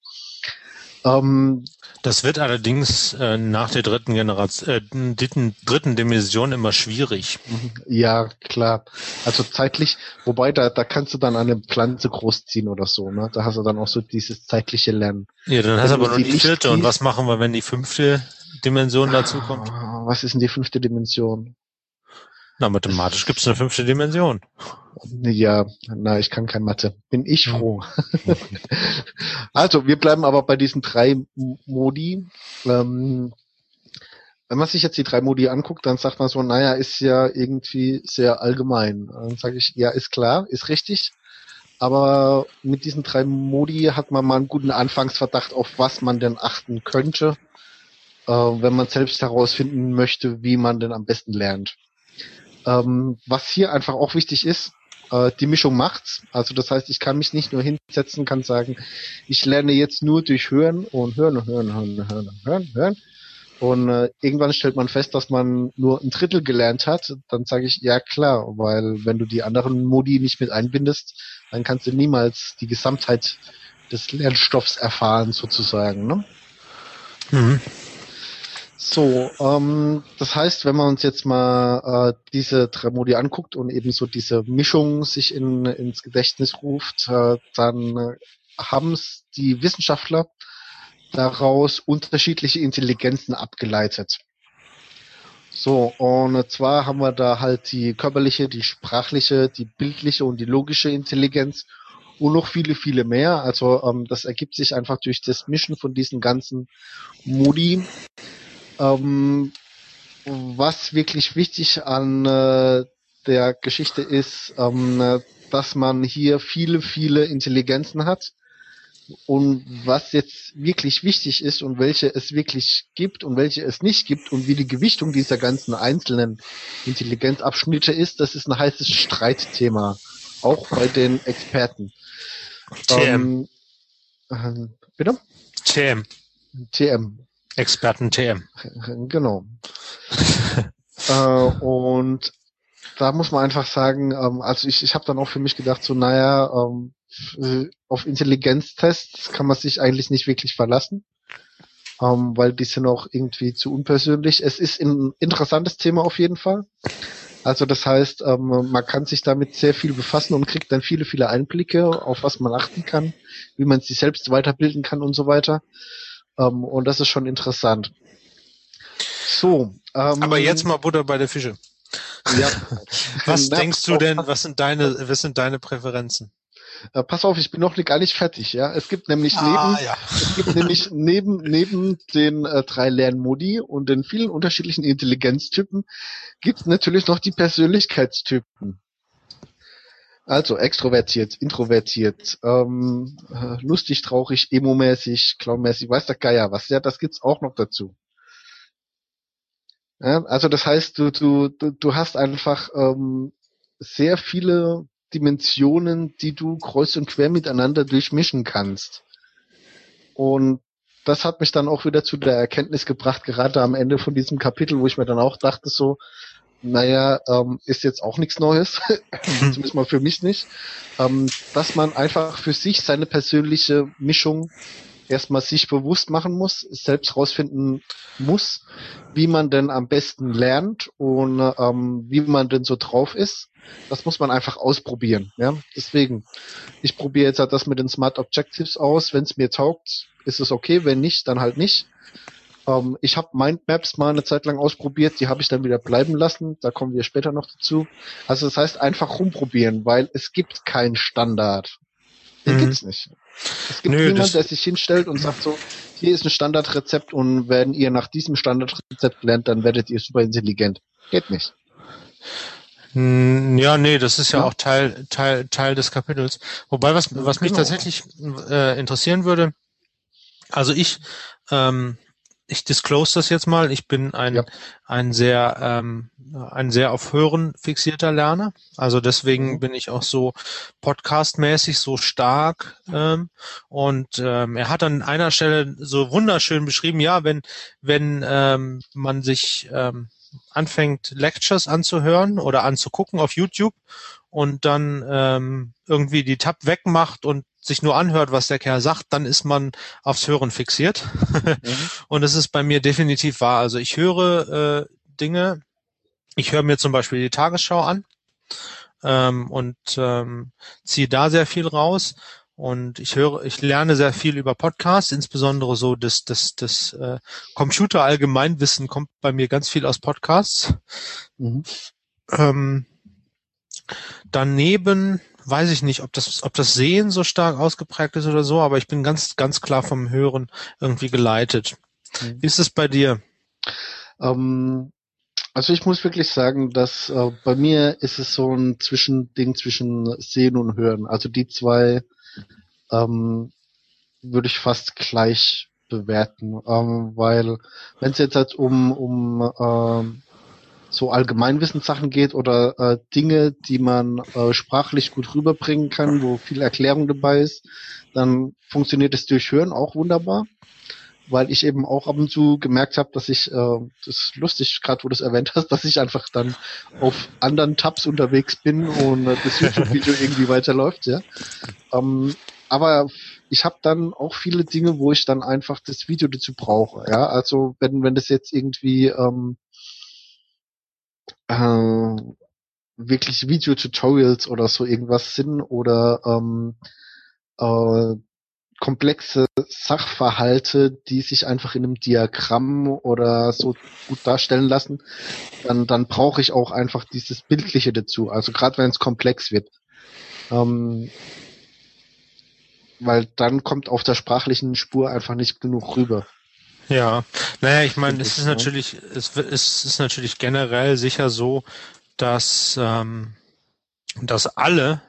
Ähm, das wird allerdings äh, nach der dritten Generation, äh, dritten, dritten Dimension immer schwierig. Ja, klar. Also zeitlich, wobei da, da kannst du dann eine Pflanze großziehen oder so, ne? Da hast du dann auch so dieses zeitliche Lernen. Ja, dann hast du aber nur die vierte. Und was machen wir, wenn die fünfte Dimension dazu kommt? Was ist denn die fünfte Dimension? Na, mathematisch gibt es eine fünfte Dimension. Ja, na, ich kann kein Mathe. Bin ich hm. froh. <laughs> also, wir bleiben aber bei diesen drei Modi. Ähm, wenn man sich jetzt die drei Modi anguckt, dann sagt man so, naja, ist ja irgendwie sehr allgemein. Dann sage ich, ja, ist klar, ist richtig. Aber mit diesen drei Modi hat man mal einen guten Anfangsverdacht, auf was man denn achten könnte, äh, wenn man selbst herausfinden möchte, wie man denn am besten lernt. Ähm, was hier einfach auch wichtig ist, äh, die Mischung macht's. Also das heißt, ich kann mich nicht nur hinsetzen, kann sagen, ich lerne jetzt nur durch Hören und Hören und Hören, Hören, Hören, Hören, Hören. Und äh, irgendwann stellt man fest, dass man nur ein Drittel gelernt hat. Dann sage ich, ja klar, weil wenn du die anderen Modi nicht mit einbindest, dann kannst du niemals die Gesamtheit des Lernstoffs erfahren, sozusagen. Ne? Mhm. So, ähm, das heißt, wenn man uns jetzt mal äh, diese drei Modi anguckt und eben so diese Mischung sich in, ins Gedächtnis ruft, äh, dann äh, haben es die Wissenschaftler daraus unterschiedliche Intelligenzen abgeleitet. So, und zwar haben wir da halt die körperliche, die sprachliche, die bildliche und die logische Intelligenz und noch viele, viele mehr. Also ähm, das ergibt sich einfach durch das Mischen von diesen ganzen Modi. Ähm, was wirklich wichtig an äh, der Geschichte ist, ähm, dass man hier viele, viele Intelligenzen hat. Und was jetzt wirklich wichtig ist und welche es wirklich gibt und welche es nicht gibt und wie die Gewichtung dieser ganzen einzelnen Intelligenzabschnitte ist, das ist ein heißes Streitthema. Auch bei den Experten. TM. Ähm, äh, bitte? TM. TM. Experten TM. Genau. <laughs> äh, und da muss man einfach sagen, ähm, also ich, ich habe dann auch für mich gedacht, so naja, ähm, auf Intelligenztests kann man sich eigentlich nicht wirklich verlassen, ähm, weil die sind auch irgendwie zu unpersönlich. Es ist ein interessantes Thema auf jeden Fall. Also das heißt, ähm, man kann sich damit sehr viel befassen und kriegt dann viele, viele Einblicke, auf was man achten kann, wie man sich selbst weiterbilden kann und so weiter. Ähm, und das ist schon interessant. So. Ähm, Aber jetzt mal Butter bei der Fische. Ja. <laughs> was denkst du denn, was sind deine, was sind deine Präferenzen? Äh, pass auf, ich bin noch gar nicht fertig, ja. Es gibt nämlich ah, neben, ja. es gibt nämlich <laughs> neben, neben den äh, drei Lernmodi und den vielen unterschiedlichen Intelligenztypen gibt es natürlich noch die Persönlichkeitstypen. Also extrovertiert, introvertiert, ähm, äh, lustig, traurig, emo-mäßig, clownmäßig, weiß der Geier was. Ja, das gibt's auch noch dazu. Ja, also das heißt, du, du, du, du hast einfach ähm, sehr viele Dimensionen, die du kreuz und quer miteinander durchmischen kannst. Und das hat mich dann auch wieder zu der Erkenntnis gebracht, gerade am Ende von diesem Kapitel, wo ich mir dann auch dachte so, naja, ähm, ist jetzt auch nichts Neues, <laughs> zumindest mal für mich nicht, ähm, dass man einfach für sich seine persönliche Mischung erstmal sich bewusst machen muss, selbst rausfinden muss, wie man denn am besten lernt und ähm, wie man denn so drauf ist. Das muss man einfach ausprobieren. Ja? Deswegen, ich probiere jetzt halt das mit den Smart Objectives aus. Wenn es mir taugt, ist es okay. Wenn nicht, dann halt nicht. Ähm, ich habe Mindmaps mal eine Zeit lang ausprobiert, die habe ich dann wieder bleiben lassen. Da kommen wir später noch dazu. Also das heißt einfach rumprobieren, weil es gibt keinen Standard. Den mhm. gibt's nicht. Es gibt Nö, niemand, der sich hinstellt und sagt so, hier ist ein Standardrezept und wenn ihr nach diesem Standardrezept lernt, dann werdet ihr super intelligent. Geht nicht. Ja, nee, das ist ja, ja, auch Teil, Teil, Teil des Kapitels. Wobei, was, was mich genau. tatsächlich äh, interessieren würde, also ich, ähm, ich disclose das jetzt mal. Ich bin ein, ja. ein sehr, ähm, ein sehr auf Hören fixierter Lerner. Also deswegen mhm. bin ich auch so podcastmäßig so stark. Ähm, und ähm, er hat an einer Stelle so wunderschön beschrieben, ja, wenn, wenn ähm, man sich ähm, anfängt, Lectures anzuhören oder anzugucken auf YouTube und dann ähm, irgendwie die Tab wegmacht und sich nur anhört, was der Kerl sagt, dann ist man aufs Hören fixiert. mhm. <laughs> Und das ist bei mir definitiv wahr. Also ich höre äh, Dinge, ich höre mir zum Beispiel die Tagesschau an ähm, und ähm, ziehe da sehr viel raus. Und ich höre, ich lerne sehr viel über Podcasts, insbesondere so das, das, das äh, Computer-Allgemeinwissen kommt bei mir ganz viel aus Podcasts. Mhm. Ähm, daneben weiß ich nicht, ob das, ob das Sehen so stark ausgeprägt ist oder so, aber ich bin ganz, ganz klar vom Hören irgendwie geleitet. Mhm. Wie ist es bei dir? Ähm, also ich muss wirklich sagen, dass äh, bei mir ist es so ein Zwischending zwischen Sehen und Hören. Also die zwei ähm, würde ich fast gleich bewerten, ähm, weil wenn es jetzt halt um um ähm, so Allgemeinwissenssachen geht oder äh, Dinge, die man äh, sprachlich gut rüberbringen kann, wo viel Erklärung dabei ist, dann funktioniert es durch Hören auch wunderbar, weil ich eben auch ab und zu gemerkt habe, dass ich, äh, das ist lustig, gerade wo du es erwähnt hast, dass ich einfach dann auf anderen Tabs unterwegs bin und äh, das YouTube-Video <laughs> irgendwie weiterläuft, ja. Ähm, aber ich habe dann auch viele Dinge, wo ich dann einfach das Video dazu brauche. Ja, also wenn wenn das jetzt irgendwie ähm, äh, wirklich Video-Tutorials oder so irgendwas sind oder ähm, äh, komplexe Sachverhalte, die sich einfach in einem Diagramm oder so gut darstellen lassen, dann, dann brauche ich auch einfach dieses Bildliche dazu. Also gerade wenn es komplex wird. Ähm, weil dann kommt auf der sprachlichen Spur einfach nicht genug rüber. Ja, naja, ich meine, es ist ne? natürlich, es, es ist natürlich generell sicher so, dass, ähm, dass alle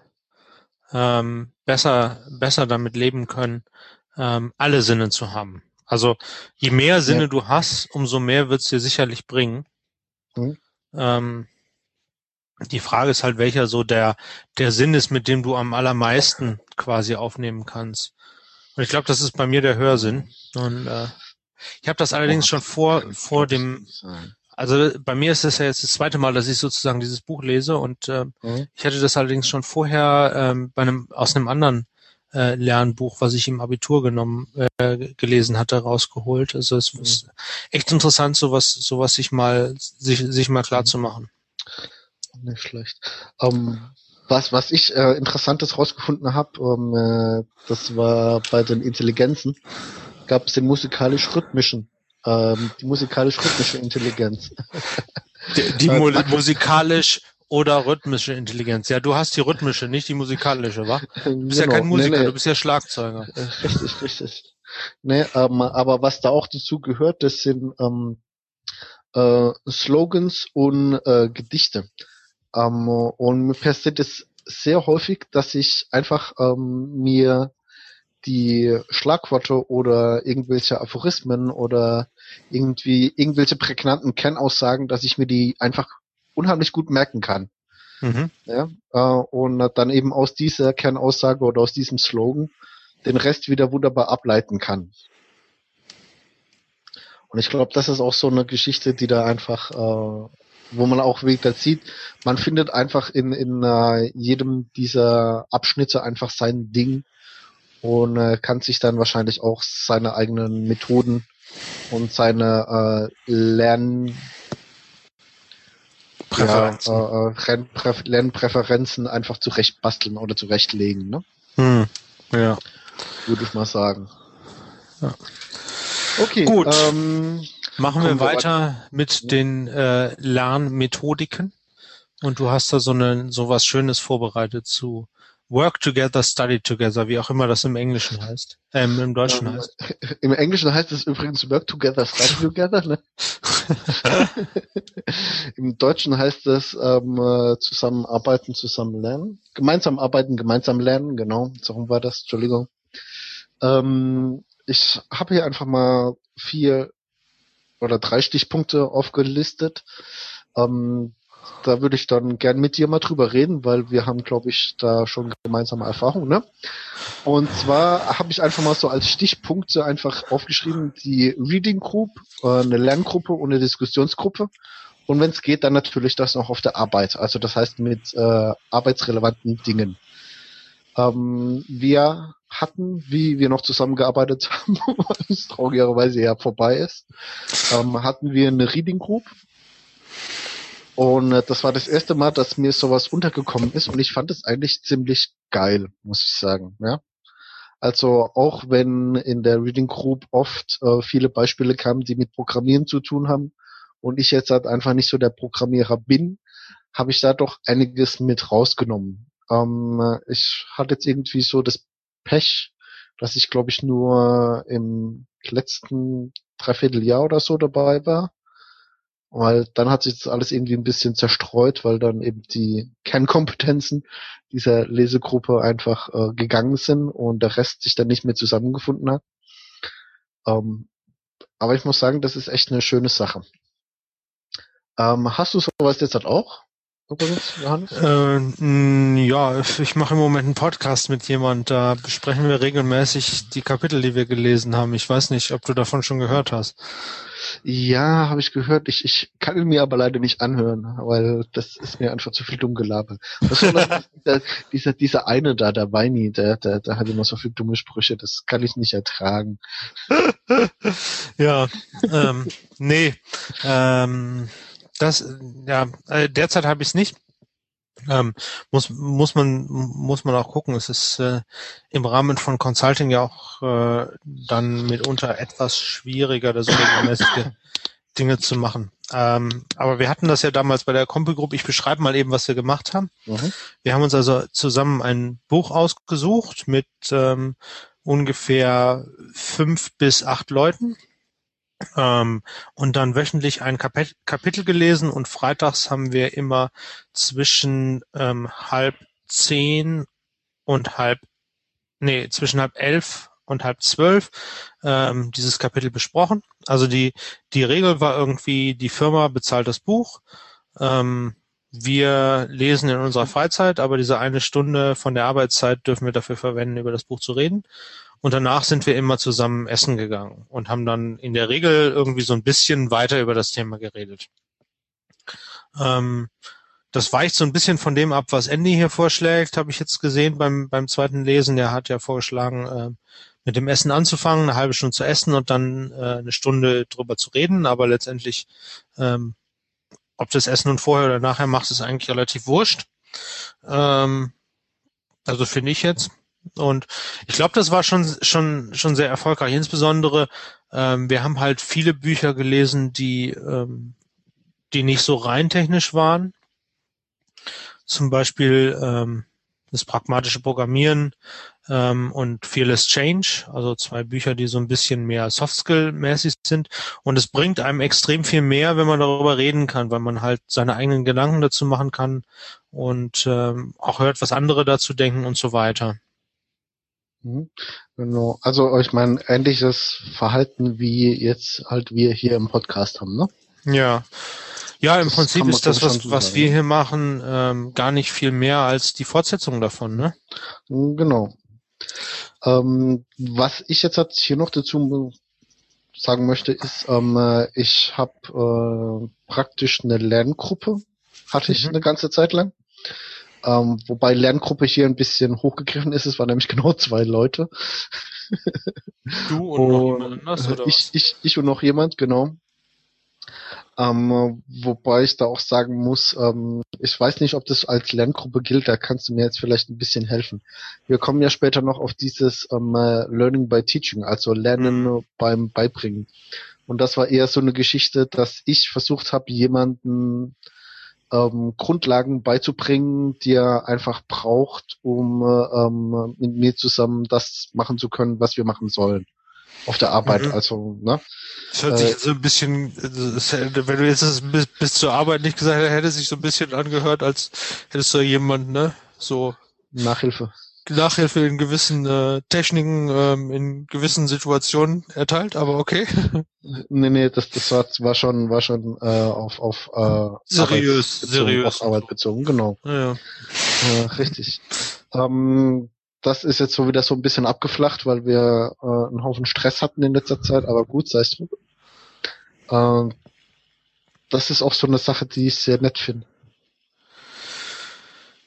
ähm, besser, besser damit leben können, ähm, alle Sinne zu haben. Also je mehr Sinne ja. du hast, umso mehr wird's dir sicherlich bringen. Mhm. Ähm, die Frage ist halt, welcher so der, der Sinn ist, mit dem du am allermeisten quasi aufnehmen kannst. Und ich glaube, das ist bei mir der Hörsinn. Und äh, ich habe das allerdings schon vor, vor dem, also bei mir ist es ja jetzt das zweite Mal, dass ich sozusagen dieses Buch lese und äh, mhm. ich hatte das allerdings schon vorher ähm, bei einem aus einem anderen äh, Lernbuch, was ich im Abitur genommen äh, gelesen hatte, rausgeholt. Also es mhm. ist echt interessant, sowas sowas sich mal sich sich mal klar mhm. zu machen. Nicht schlecht. Um, ähm, was was ich äh, interessantes rausgefunden habe, um, äh, das war bei den Intelligenzen gab es den musikalisch-rhythmischen, ähm, die musikalisch-rhythmische Intelligenz. Die, die mu musikalisch oder rhythmische Intelligenz. Ja, du hast die rhythmische, nicht die musikalische, wa? Du bist genau. ja kein Musiker, nee, nee. du bist ja Schlagzeuger. Äh, richtig, richtig. Nee, ähm, aber was da auch dazu gehört, das sind ähm, äh, Slogans und äh, Gedichte. Ähm, und mir passiert es sehr häufig, dass ich einfach ähm, mir die Schlagworte oder irgendwelche Aphorismen oder irgendwie irgendwelche prägnanten Kernaussagen, dass ich mir die einfach unheimlich gut merken kann. Mhm. Ja, äh, und dann eben aus dieser Kernaussage oder aus diesem Slogan den Rest wieder wunderbar ableiten kann. Und ich glaube, das ist auch so eine Geschichte, die da einfach, äh, wo man auch wieder sieht, man findet einfach in, in uh, jedem dieser Abschnitte einfach sein Ding, und äh, kann sich dann wahrscheinlich auch seine eigenen Methoden und seine äh, Lern Präferenzen. Ja, äh, äh Lernpräferenzen einfach zurecht basteln oder zurechtlegen. Ne? Hm. Ja. Würde ich mal sagen. Ja. Okay. Gut. Ähm, Machen wir weiter wir mit den äh, Lernmethodiken. Und du hast da so eine so was Schönes vorbereitet zu Work together, study together, wie auch immer das im Englischen heißt. Ähm, Im Deutschen ähm, heißt. <laughs> Im Englischen heißt es übrigens Work together, study together. Ne? <laughs> Im Deutschen heißt es ähm, äh, zusammenarbeiten, zusammen lernen. Gemeinsam arbeiten, gemeinsam lernen, genau. So war das, Entschuldigung. Ähm, ich habe hier einfach mal vier oder drei Stichpunkte aufgelistet. Ähm, da würde ich dann gern mit dir mal drüber reden, weil wir haben, glaube ich, da schon gemeinsame Erfahrungen. Ne? Und zwar habe ich einfach mal so als Stichpunkte einfach aufgeschrieben, die Reading Group, äh, eine Lerngruppe und eine Diskussionsgruppe. Und wenn es geht, dann natürlich das noch auf der Arbeit. Also das heißt mit äh, arbeitsrelevanten Dingen. Ähm, wir hatten, wie wir noch zusammengearbeitet <laughs> haben, was traurigerweise ja vorbei ist, ähm, hatten wir eine Reading Group und äh, das war das erste Mal, dass mir sowas untergekommen ist und ich fand es eigentlich ziemlich geil, muss ich sagen. Ja. Also auch wenn in der Reading Group oft äh, viele Beispiele kamen, die mit Programmieren zu tun haben und ich jetzt halt einfach nicht so der Programmierer bin, habe ich da doch einiges mit rausgenommen. Ähm, ich hatte jetzt irgendwie so das Pech, dass ich glaube ich nur im letzten Dreivierteljahr oder so dabei war weil dann hat sich das alles irgendwie ein bisschen zerstreut, weil dann eben die Kernkompetenzen dieser Lesegruppe einfach äh, gegangen sind und der Rest sich dann nicht mehr zusammengefunden hat. Ähm, aber ich muss sagen, das ist echt eine schöne Sache. Ähm, hast du sowas jetzt halt auch? Äh, ja, ich mache im Moment einen Podcast mit jemand, da besprechen wir regelmäßig die Kapitel, die wir gelesen haben. Ich weiß nicht, ob du davon schon gehört hast. Ja, habe ich gehört. Ich, ich kann ihn mir aber leider nicht anhören, weil das ist mir einfach zu viel Dummgelaber. Was war das? <laughs> dieser, dieser, dieser eine da, der Weini, der, der, der hat immer so viele dumme Sprüche, das kann ich nicht ertragen. <laughs> ja, ähm, nee, ähm, das, ja, äh, derzeit habe ich es nicht. ähm, muss muss man muss man auch gucken. Es ist äh, im Rahmen von Consulting ja auch äh, dann mitunter etwas schwieriger, das regelmäßige <laughs> Dinge zu machen. Ähm, aber wir hatten das ja damals bei der Compel Group. Ich beschreibe mal eben, was wir gemacht haben. Mhm. Wir haben uns also zusammen ein Buch ausgesucht mit ähm, ungefähr fünf bis acht Leuten ähm, und dann wöchentlich ein Kapit Kapitel gelesen und freitags haben wir immer zwischen ähm, halb zehn und halb, nee, zwischen halb elf und halb zwölf ähm, dieses Kapitel besprochen. Also die, die Regel war irgendwie, die Firma bezahlt das Buch. Ähm, wir lesen in unserer Freizeit, aber diese eine Stunde von der Arbeitszeit dürfen wir dafür verwenden, über das Buch zu reden. Und danach sind wir immer zusammen essen gegangen und haben dann in der Regel irgendwie so ein bisschen weiter über das Thema geredet. Ähm, das weicht so ein bisschen von dem ab, was Andy hier vorschlägt, habe ich jetzt gesehen beim, beim zweiten Lesen. Der hat ja vorgeschlagen, äh, mit dem Essen anzufangen, eine halbe Stunde zu essen und dann äh, eine Stunde drüber zu reden. Aber letztendlich, ähm, ob das Essen nun vorher oder nachher macht, ist eigentlich relativ wurscht. Ähm, also finde ich jetzt. Und ich glaube, das war schon schon schon sehr erfolgreich. Insbesondere ähm, wir haben halt viele Bücher gelesen, die ähm, die nicht so rein technisch waren. Zum Beispiel ähm, das pragmatische Programmieren ähm, und Fearless Change, also zwei Bücher, die so ein bisschen mehr Softskill-mäßig sind. Und es bringt einem extrem viel mehr, wenn man darüber reden kann, weil man halt seine eigenen Gedanken dazu machen kann und ähm, auch hört, was andere dazu denken und so weiter. Mhm. Genau. Also ich meine, ähnliches Verhalten wie jetzt halt wir hier im Podcast haben, ne? Ja. Ja, im das Prinzip ist das, was, was wir hier machen, ähm, gar nicht viel mehr als die Fortsetzung davon, ne? Mhm, genau. Ähm, was ich jetzt halt hier noch dazu sagen möchte, ist, ähm, äh, ich habe äh, praktisch eine Lerngruppe, hatte ich mhm. eine ganze Zeit lang. Ähm, wobei Lerngruppe hier ein bisschen hochgegriffen ist, es waren nämlich <laughs> genau zwei Leute. Du und, und noch jemand anders, oder ich? Ich, ich und noch jemand, genau. Ähm, wobei ich da auch sagen muss, ähm, ich weiß nicht, ob das als Lerngruppe gilt, da kannst du mir jetzt vielleicht ein bisschen helfen. Wir kommen ja später noch auf dieses ähm, Learning by Teaching, also Lernen mhm. beim Beibringen. Und das war eher so eine Geschichte, dass ich versucht habe, jemanden ähm, Grundlagen beizubringen, die er einfach braucht, um ähm, mit mir zusammen das machen zu können, was wir machen sollen auf der Arbeit. Mhm. Also, ne? Das hört sich äh, so ein bisschen, wenn du jetzt bis, bis zur Arbeit nicht gesagt hättest, hätte es sich so ein bisschen angehört, als hättest du jemand, ne, so Nachhilfe. Nachhilfe in gewissen äh, Techniken, ähm, in gewissen Situationen erteilt, aber okay. <laughs> Nee, nee, das, das war, war schon, war schon äh, auf, auf äh, seriös, seriös. Auf Arbeit bezogen, genau. Ja, ja. Äh, richtig. Ähm, das ist jetzt so wieder so ein bisschen abgeflacht, weil wir äh, einen Haufen Stress hatten in letzter Zeit, aber gut, sei es drum. Äh, das ist auch so eine Sache, die ich sehr nett finde.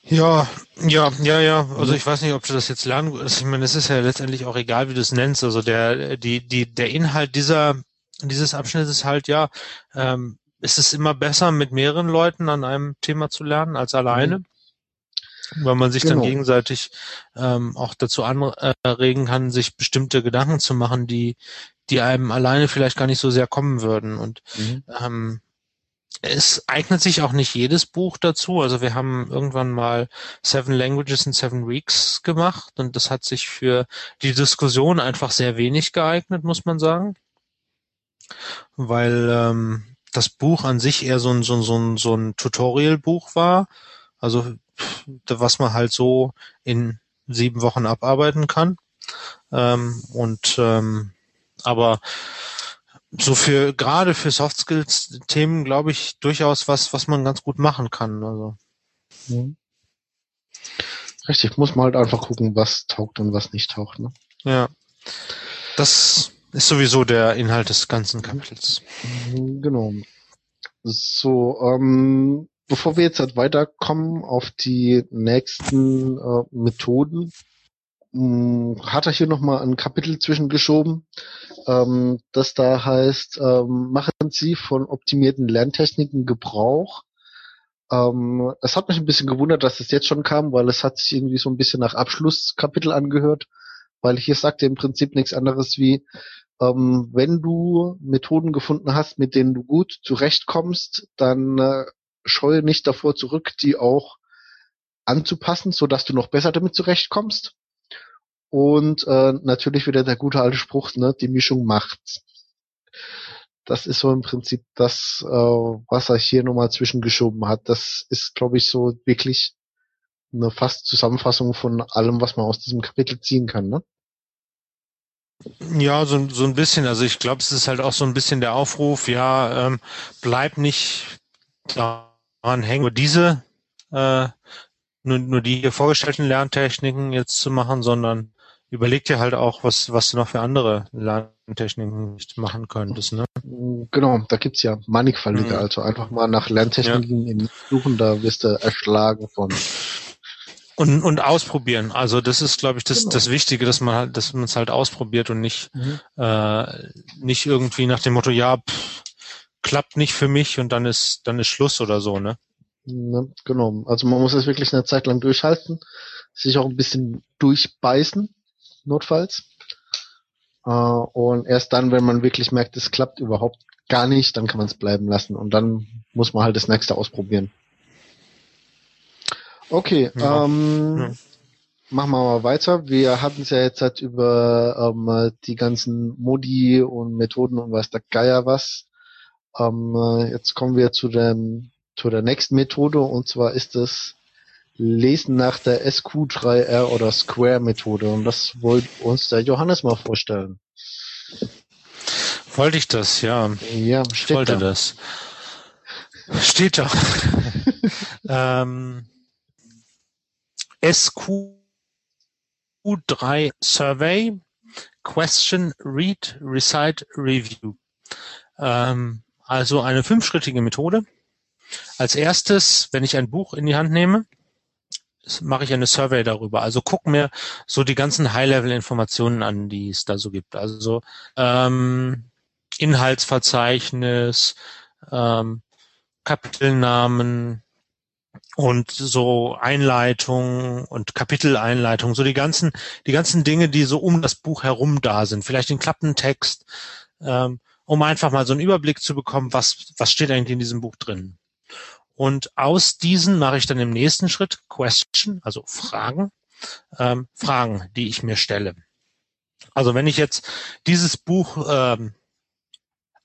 Ja, ja, ja, ja. Also ich weiß nicht, ob du das jetzt lernen. Also ich meine, es ist ja letztendlich auch egal, wie du es nennst. Also der, die, die, der Inhalt dieser, dieses Abschnitts ist halt ja, ähm, ist es immer besser, mit mehreren Leuten an einem Thema zu lernen als alleine. Mhm. Weil man sich genau. dann gegenseitig ähm, auch dazu anregen kann, sich bestimmte Gedanken zu machen, die, die einem alleine vielleicht gar nicht so sehr kommen würden. Und mhm. ähm, es eignet sich auch nicht jedes Buch dazu. Also wir haben irgendwann mal Seven Languages in Seven Weeks gemacht und das hat sich für die Diskussion einfach sehr wenig geeignet, muss man sagen. Weil ähm, das Buch an sich eher so ein, so ein, so ein, so ein Tutorial-Buch war. Also was man halt so in sieben Wochen abarbeiten kann. Ähm, und ähm, aber so für gerade für Soft Skills Themen glaube ich durchaus was, was man ganz gut machen kann. Also. Mhm. Richtig, muss man halt einfach gucken, was taugt und was nicht taugt. Ne? Ja, das ist sowieso der Inhalt des ganzen Kapitels. Mhm, genau. So, ähm, bevor wir jetzt halt weiterkommen auf die nächsten äh, Methoden, hm, hat er hier nochmal ein Kapitel zwischengeschoben, ähm, das da heißt, ähm, machen Sie von optimierten Lerntechniken Gebrauch, Ähm, es hat mich ein bisschen gewundert, dass es jetzt schon kam, weil es hat sich irgendwie so ein bisschen nach Abschlusskapitel angehört, weil hier sagt er im Prinzip nichts anderes wie, ähm, wenn du Methoden gefunden hast, mit denen du gut zurechtkommst, dann äh, scheue nicht davor zurück, die auch anzupassen, so dass du noch besser damit zurechtkommst. Und äh, natürlich wieder der gute alte Spruch, ne, die Mischung macht's. Das ist so im Prinzip das, äh, was er hier nochmal zwischengeschoben hat. Das ist, glaube ich, so wirklich eine fast Zusammenfassung von allem, was man aus diesem Kapitel ziehen kann, ne? Ja, so, so ein bisschen. Also ich glaube, es ist halt auch so ein bisschen der Aufruf, ja, ähm, bleib nicht daran hängen, nur diese, äh, nur, nur die hier vorgestellten Lerntechniken jetzt zu machen, sondern überleg dir halt auch, was, was du noch für andere Lerntechniken machen könntest. Ne? Genau, da gibt's ja mannigfaltige. Mhm. Also einfach mal nach Lerntechniken ja. suchen, da wirst du erschlagen von. Und, und ausprobieren. Also das ist, glaube ich, das, genau. das Wichtige, dass man halt, dass man es halt ausprobiert und nicht, mhm. äh, nicht irgendwie nach dem Motto, ja, pff, klappt nicht für mich und dann ist, dann ist Schluss oder so, ne? Ne, genau. Also man muss es wirklich eine Zeit lang durchhalten, sich auch ein bisschen durchbeißen, notfalls. Äh, und erst dann, wenn man wirklich merkt, es klappt überhaupt gar nicht, dann kann man es bleiben lassen. Und dann muss man halt das nächste ausprobieren. Okay, ja. ähm, ja. machen wir mal weiter. Wir hatten es ja jetzt halt über ähm, die ganzen Modi und Methoden und was der Geier was. Ähm, äh, jetzt kommen wir zu dem zu der nächsten Methode und zwar ist es Lesen nach der SQ3R oder Square Methode und das wollte uns der Johannes mal vorstellen. Wollte ich das, ja. Ja, steht ich wollte da. das. Steht da. <laughs> ähm, SQ3 Survey Question Read Recite Review. Ähm, also eine fünfschrittige Methode, als erstes, wenn ich ein Buch in die Hand nehme, mache ich eine Survey darüber. Also guck mir so die ganzen High-Level-Informationen an, die es da so gibt. Also ähm, Inhaltsverzeichnis, ähm, Kapitelnamen und so Einleitung und Kapiteleinleitung, so die ganzen, die ganzen Dinge, die so um das Buch herum da sind. Vielleicht den Klappentext, ähm, um einfach mal so einen Überblick zu bekommen, was, was steht eigentlich in diesem Buch drin. Und aus diesen mache ich dann im nächsten Schritt Question, also Fragen, ähm, Fragen, die ich mir stelle. Also wenn ich jetzt dieses Buch ähm,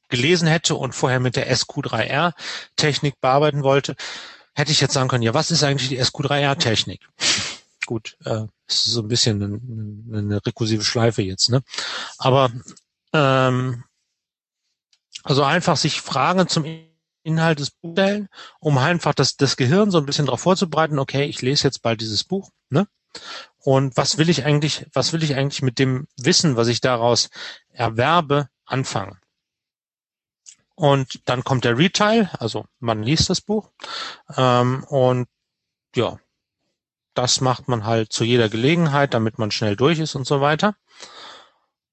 gelesen hätte und vorher mit der SQ3R-Technik bearbeiten wollte, hätte ich jetzt sagen können, ja, was ist eigentlich die SQ3R-Technik? Gut, äh, ist so ein bisschen eine, eine rekursive Schleife jetzt, ne? Aber ähm, also einfach sich Fragen zum Inhalt des Buchs stellen, um einfach das, das Gehirn so ein bisschen darauf vorzubereiten, okay, ich lese jetzt bald dieses Buch, ne? Und was will ich eigentlich, was will ich eigentlich mit dem Wissen, was ich daraus erwerbe, anfangen? Und dann kommt der Read-Teil, also man liest das Buch. Ähm, und ja, das macht man halt zu jeder Gelegenheit, damit man schnell durch ist und so weiter.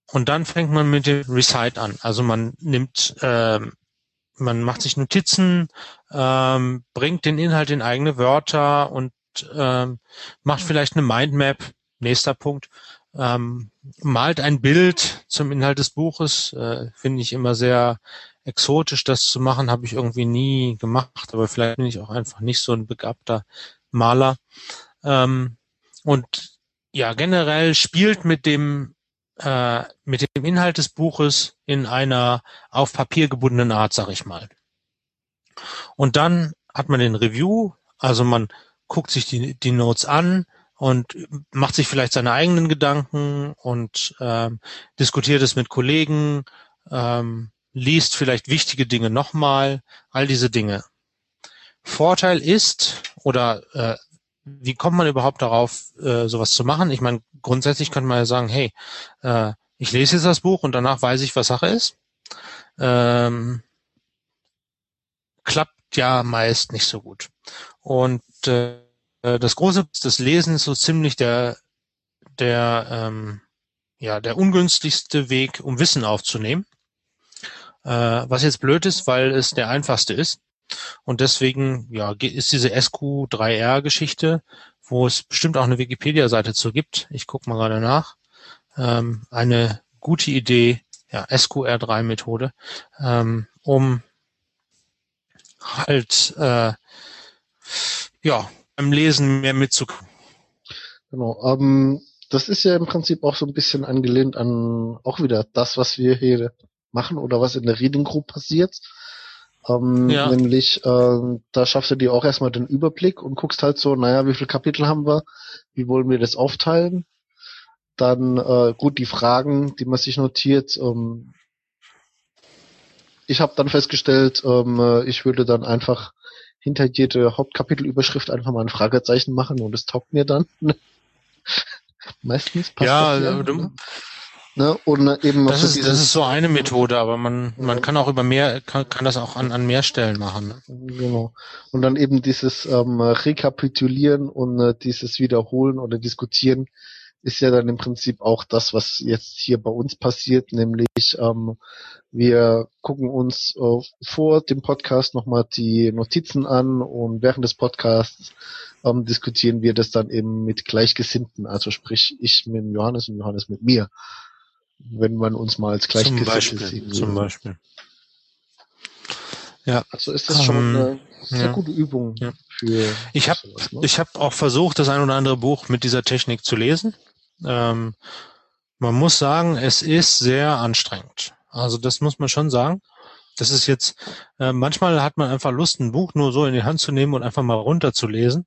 Und dann fängt man mit dem Recite an. Also man nimmt ähm, man macht sich Notizen, ähm, bringt den Inhalt in eigene Wörter und ähm, macht vielleicht eine Mindmap, nächster Punkt, ähm, malt ein Bild zum Inhalt des Buches, äh, finde ich immer sehr exotisch, das zu machen, habe ich irgendwie nie gemacht, aber vielleicht bin ich auch einfach nicht so ein begabter Maler. Ähm, und ja, generell spielt mit dem äh, mit dem Inhalt des Buches in einer auf Papier gebundenen Art, sag ich mal. Und dann hat man den Review, also man guckt sich die, die Notes an und macht sich vielleicht seine eigenen Gedanken und ähm, diskutiert es mit Kollegen, ähm, liest vielleicht wichtige Dinge nochmal, all diese Dinge. Vorteil ist, oder äh, wie kommt man überhaupt darauf, äh, sowas zu machen? Ich meine, grundsätzlich könnte man ja sagen, hey, äh, ich lese jetzt das Buch und danach weiß ich, was Sache ist. Ähm, klappt ja meist nicht so gut. Und äh, das große das Lesen ist so ziemlich der der ähm, ja der ungünstigste Weg, um Wissen aufzunehmen. Äh, was jetzt blöd ist, weil es der einfachste ist. Und deswegen, ja, ist diese SQ3R-Geschichte, wo es bestimmt auch eine Wikipedia-Seite zu gibt, ich gucke mal gerade nach, ähm, eine gute Idee, ja, SQR3-Methode, ähm, um halt äh, ja beim Lesen mehr mitzukommen. Genau. Ähm, das ist ja im Prinzip auch so ein bisschen angelehnt an auch wieder das, was wir hier machen oder was in der Reading Group passiert. Ähm, ja. Nämlich, äh, da schaffst du dir auch erstmal den Überblick und guckst halt so, naja, wie viele Kapitel haben wir, wie wollen wir das aufteilen. Dann äh, gut die Fragen, die man sich notiert. Ähm, ich habe dann festgestellt, ähm, äh, ich würde dann einfach hinter jede Hauptkapitelüberschrift einfach mal ein Fragezeichen machen und es taugt mir dann. <laughs> Meistens passt ja, das ja. Du, ne? ne? Und eben das, ist, das ist so eine Methode, aber man, man kann auch über mehr, kann, kann das auch an, an mehr Stellen machen. Ne? Genau. Und dann eben dieses ähm, Rekapitulieren und äh, dieses Wiederholen oder Diskutieren ist ja dann im Prinzip auch das, was jetzt hier bei uns passiert, nämlich ähm, wir gucken uns äh, vor dem Podcast nochmal die Notizen an und während des Podcasts ähm, diskutieren wir das dann eben mit Gleichgesinnten, also sprich ich mit Johannes und Johannes mit mir, wenn man uns mal als Gleichgesinnte sieht. Zum Beispiel. Ja. Also ist das schon ähm, eine sehr ja. gute Übung ja. für. Ich habe ne? ich habe auch versucht, das ein oder andere Buch mit dieser Technik zu lesen. Ähm, man muss sagen, es ist sehr anstrengend. Also das muss man schon sagen. Das ist jetzt, äh, manchmal hat man einfach Lust, ein Buch nur so in die Hand zu nehmen und einfach mal runterzulesen.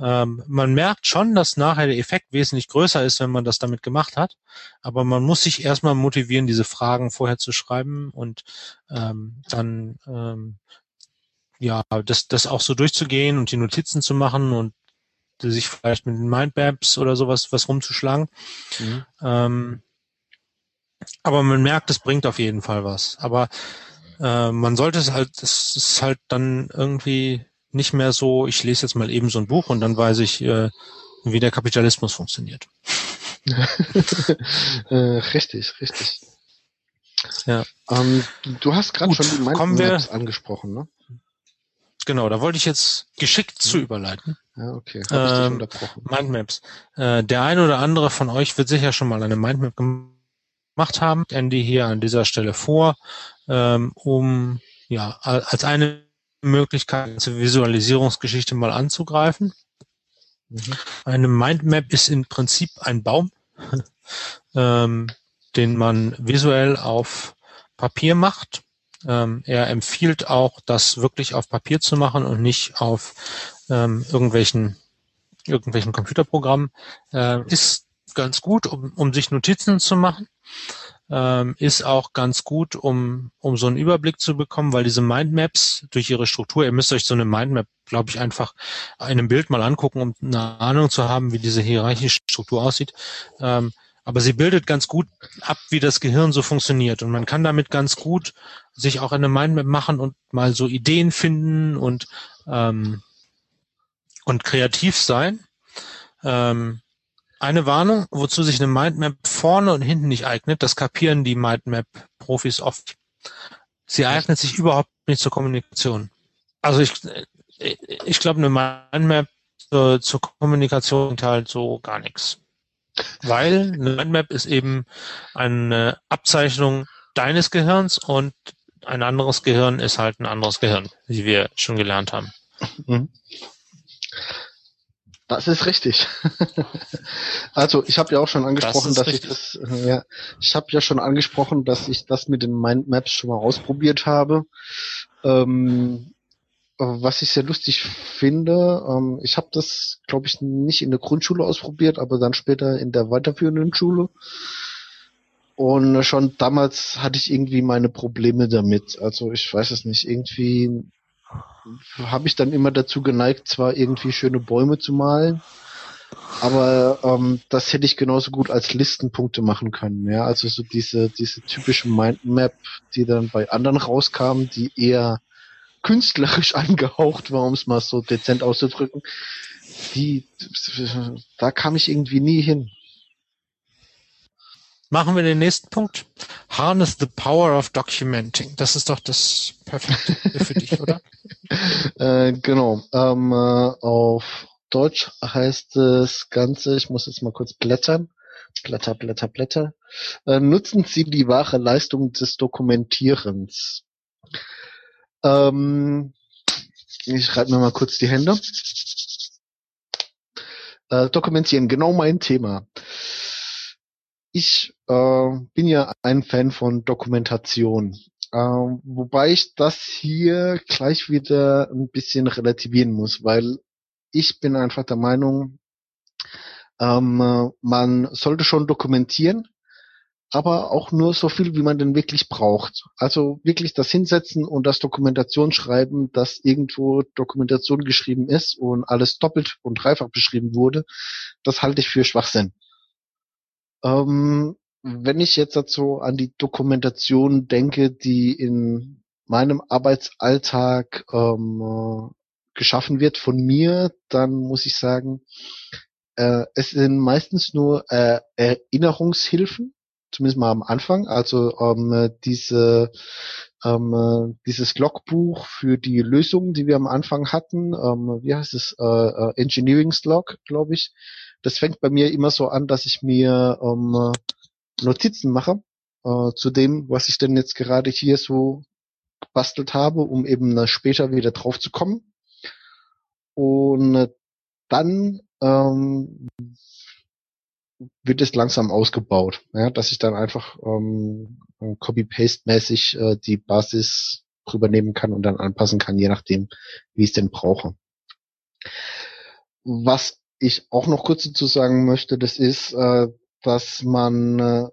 Ähm, man merkt schon, dass nachher der Effekt wesentlich größer ist, wenn man das damit gemacht hat. Aber man muss sich erstmal motivieren, diese Fragen vorher zu schreiben und ähm, dann ähm, ja, das, das auch so durchzugehen und die Notizen zu machen und sich vielleicht mit den Mindmaps oder sowas was rumzuschlagen. Mhm. Ähm, aber man merkt, es bringt auf jeden Fall was. Aber äh, man sollte es halt, es ist halt dann irgendwie nicht mehr so, ich lese jetzt mal eben so ein Buch und dann weiß ich, äh, wie der Kapitalismus funktioniert. <laughs> äh, richtig, richtig. Ja. Ähm, du hast gerade schon die Mindmaps angesprochen, ne? Genau, da wollte ich jetzt geschickt zu überleiten. Ja, okay. Hab ich ähm, unterbrochen. Mindmaps. Äh, der eine oder andere von euch wird sicher schon mal eine Mindmap gemacht haben. Andy hier an dieser Stelle vor, ähm, um ja als eine Möglichkeit zur Visualisierungsgeschichte mal anzugreifen. Mhm. Eine Mindmap ist im Prinzip ein Baum, <laughs> ähm, den man visuell auf Papier macht ähm, er empfiehlt auch, das wirklich auf Papier zu machen und nicht auf ähm, irgendwelchen irgendwelchen Computerprogrammen. Äh, ist ganz gut, um, um sich Notizen zu machen. Ähm, ist auch ganz gut, um, um so einen Überblick zu bekommen, weil diese Mindmaps durch ihre Struktur, ihr müsst euch so eine Mindmap, glaube ich, einfach in einem Bild mal angucken, um eine Ahnung zu haben, wie diese hierarchische Struktur aussieht. Ähm, aber sie bildet ganz gut ab, wie das Gehirn so funktioniert. Und man kann damit ganz gut sich auch eine Mindmap machen und mal so Ideen finden und, ähm, und kreativ sein. Ähm, eine Warnung, wozu sich eine Mindmap vorne und hinten nicht eignet, das kapieren die Mindmap-Profis oft. Sie eignet sich überhaupt nicht zur Kommunikation. Also ich, ich glaube, eine Mindmap zur, zur Kommunikation halt so gar nichts. Weil eine Mindmap ist eben eine Abzeichnung deines Gehirns und ein anderes Gehirn ist halt ein anderes Gehirn, wie wir schon gelernt haben. Mhm. Das ist richtig. <laughs> also ich habe ja auch schon angesprochen, das dass richtig. ich das, ja, ich habe ja schon angesprochen, dass ich das mit den Mindmaps schon mal ausprobiert habe. Ähm, was ich sehr lustig finde, ähm, ich habe das, glaube ich, nicht in der Grundschule ausprobiert, aber dann später in der weiterführenden Schule. Und schon damals hatte ich irgendwie meine Probleme damit. Also ich weiß es nicht, irgendwie habe ich dann immer dazu geneigt, zwar irgendwie schöne Bäume zu malen, aber ähm, das hätte ich genauso gut als Listenpunkte machen können. Ja, also so diese diese typische Mindmap, die dann bei anderen rauskam, die eher künstlerisch <laughs> angehaucht war, um es mal so dezent auszudrücken, die, da kam ich irgendwie nie hin. Machen wir den nächsten Punkt. Harness the power of documenting. Das ist doch das Perfekte für dich, <laughs> oder? äh, genau. Ähm, äh, auf Deutsch heißt das Ganze, ich muss jetzt mal kurz blättern. Blätter, Blätter, Blätter. Äh, nutzen Sie die wahre Leistung des Dokumentierens. Ähm, ich reibe mir mal kurz die Hände. Äh, dokumentieren, genau mein Thema. Ich äh, bin ja ein Fan von Dokumentation. Äh, wobei ich das hier gleich wieder ein bisschen relativieren muss, weil ich bin einfach der Meinung, ähm, man sollte schon dokumentieren, aber auch nur so viel, wie man denn wirklich braucht. Also wirklich das Hinsetzen und das Dokumentation schreiben, dass irgendwo Dokumentation geschrieben ist und alles doppelt und dreifach beschrieben wurde, das halte ich für Schwachsinn. Ähm, wenn ich jetzt dazu an die Dokumentation denke, die in meinem Arbeitsalltag ähm, geschaffen wird von mir, dann muss ich sagen, äh, es sind meistens nur äh, Erinnerungshilfen, zumindest mal am Anfang. Also ähm, diese ähm, äh, dieses Logbuch für die Lösungen, die wir am Anfang hatten, ähm, wie heißt es, äh, äh, Engineering Log, glaube ich. Das fängt bei mir immer so an, dass ich mir ähm, Notizen mache äh, zu dem, was ich denn jetzt gerade hier so gebastelt habe, um eben später wieder drauf zu kommen. Und dann ähm, wird es langsam ausgebaut, ja, dass ich dann einfach ähm, Copy-Paste-mäßig äh, die Basis rübernehmen kann und dann anpassen kann, je nachdem, wie ich es denn brauche. Was ich auch noch kurz dazu sagen möchte, das ist, äh, dass man, äh,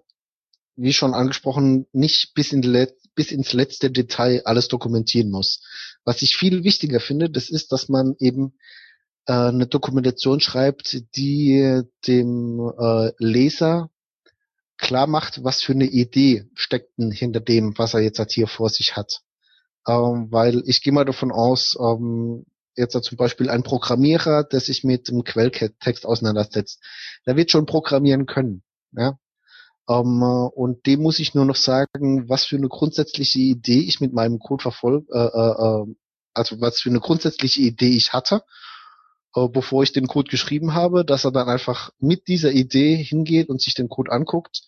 wie schon angesprochen, nicht bis, in bis ins letzte Detail alles dokumentieren muss. Was ich viel wichtiger finde, das ist, dass man eben äh, eine Dokumentation schreibt, die dem Leser klar macht, was für eine Idee steckt denn hinter dem, was er jetzt halt hier vor sich hat. Ähm, weil ich gehe mal davon aus, ähm, jetzt zum Beispiel ein Programmierer, der sich mit dem Quelltext auseinandersetzt, der wird schon programmieren können. Ja? Ähm, und dem muss ich nur noch sagen, was für eine grundsätzliche Idee ich mit meinem Code verfolge, äh, äh, äh, also was für eine grundsätzliche Idee ich hatte, äh, bevor ich den Code geschrieben habe, dass er dann einfach mit dieser Idee hingeht und sich den Code anguckt,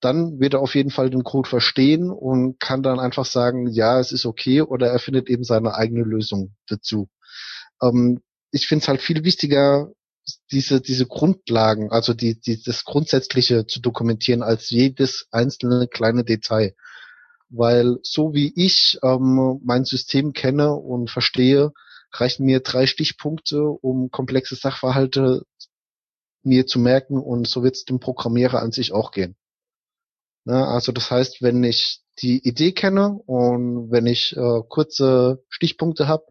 dann wird er auf jeden Fall den Code verstehen und kann dann einfach sagen, ja, es ist okay, oder er findet eben seine eigene Lösung dazu. Ähm, ich finde es halt viel wichtiger, diese, diese Grundlagen, also die, die, das Grundsätzliche zu dokumentieren als jedes einzelne kleine Detail. Weil so wie ich ähm, mein System kenne und verstehe, reichen mir drei Stichpunkte, um komplexe Sachverhalte mir zu merken und so wird es dem Programmierer an sich auch gehen. Ja, also das heißt, wenn ich die Idee kenne und wenn ich äh, kurze Stichpunkte habe,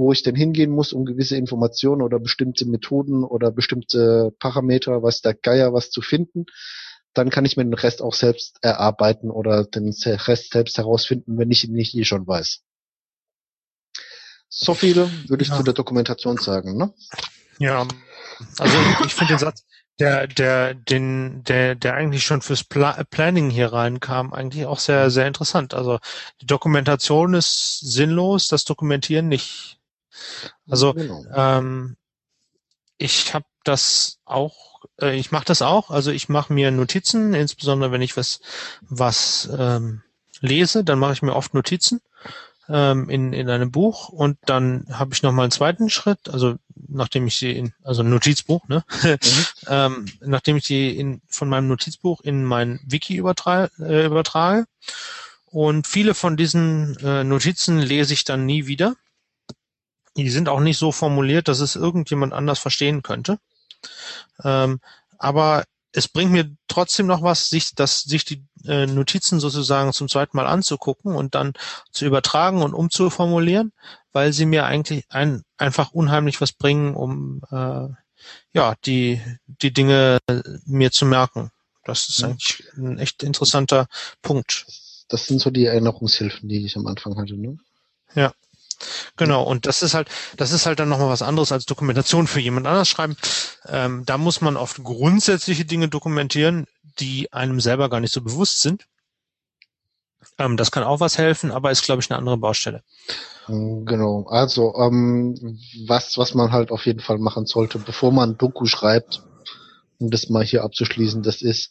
wo ich denn hingehen muss, um gewisse Informationen oder bestimmte Methoden oder bestimmte Parameter, was der Geier was zu finden, dann kann ich mir den Rest auch selbst erarbeiten oder den Rest selbst herausfinden, wenn ich ihn nicht eh schon weiß. So viele würde ich ja. zu der Dokumentation sagen, ne? Ja, also ich finde den Satz, der, der, den, der, der eigentlich schon fürs Pla Planning hier reinkam, eigentlich auch sehr, sehr interessant. Also die Dokumentation ist sinnlos, das Dokumentieren nicht. Also genau. ähm, ich habe das auch, äh, ich mache das auch. Also ich mache mir Notizen, insbesondere wenn ich was was ähm, lese, dann mache ich mir oft Notizen ähm, in in einem Buch und dann habe ich noch mal einen zweiten Schritt. Also nachdem ich sie in also ein Notizbuch, ne, mhm. <laughs> ähm, nachdem ich sie in von meinem Notizbuch in mein Wiki übertrage, äh, übertrage und viele von diesen äh, Notizen lese ich dann nie wieder die sind auch nicht so formuliert, dass es irgendjemand anders verstehen könnte. Ähm, aber es bringt mir trotzdem noch was, sich, das, sich die äh, Notizen sozusagen zum zweiten Mal anzugucken und dann zu übertragen und umzuformulieren, weil sie mir eigentlich ein, einfach unheimlich was bringen, um äh, ja die die Dinge mir zu merken. Das ist eigentlich ein echt interessanter Punkt. Das sind so die Erinnerungshilfen, die ich am Anfang hatte, ne? Ja. Genau, und das ist halt, das ist halt dann nochmal was anderes als Dokumentation für jemand anders schreiben. Ähm, da muss man oft grundsätzliche Dinge dokumentieren, die einem selber gar nicht so bewusst sind. Ähm, das kann auch was helfen, aber ist, glaube ich, eine andere Baustelle. Mm, genau. Also, ähm, was, was man halt auf jeden Fall machen sollte, bevor man Doku schreibt, um das mal hier abzuschließen, das ist,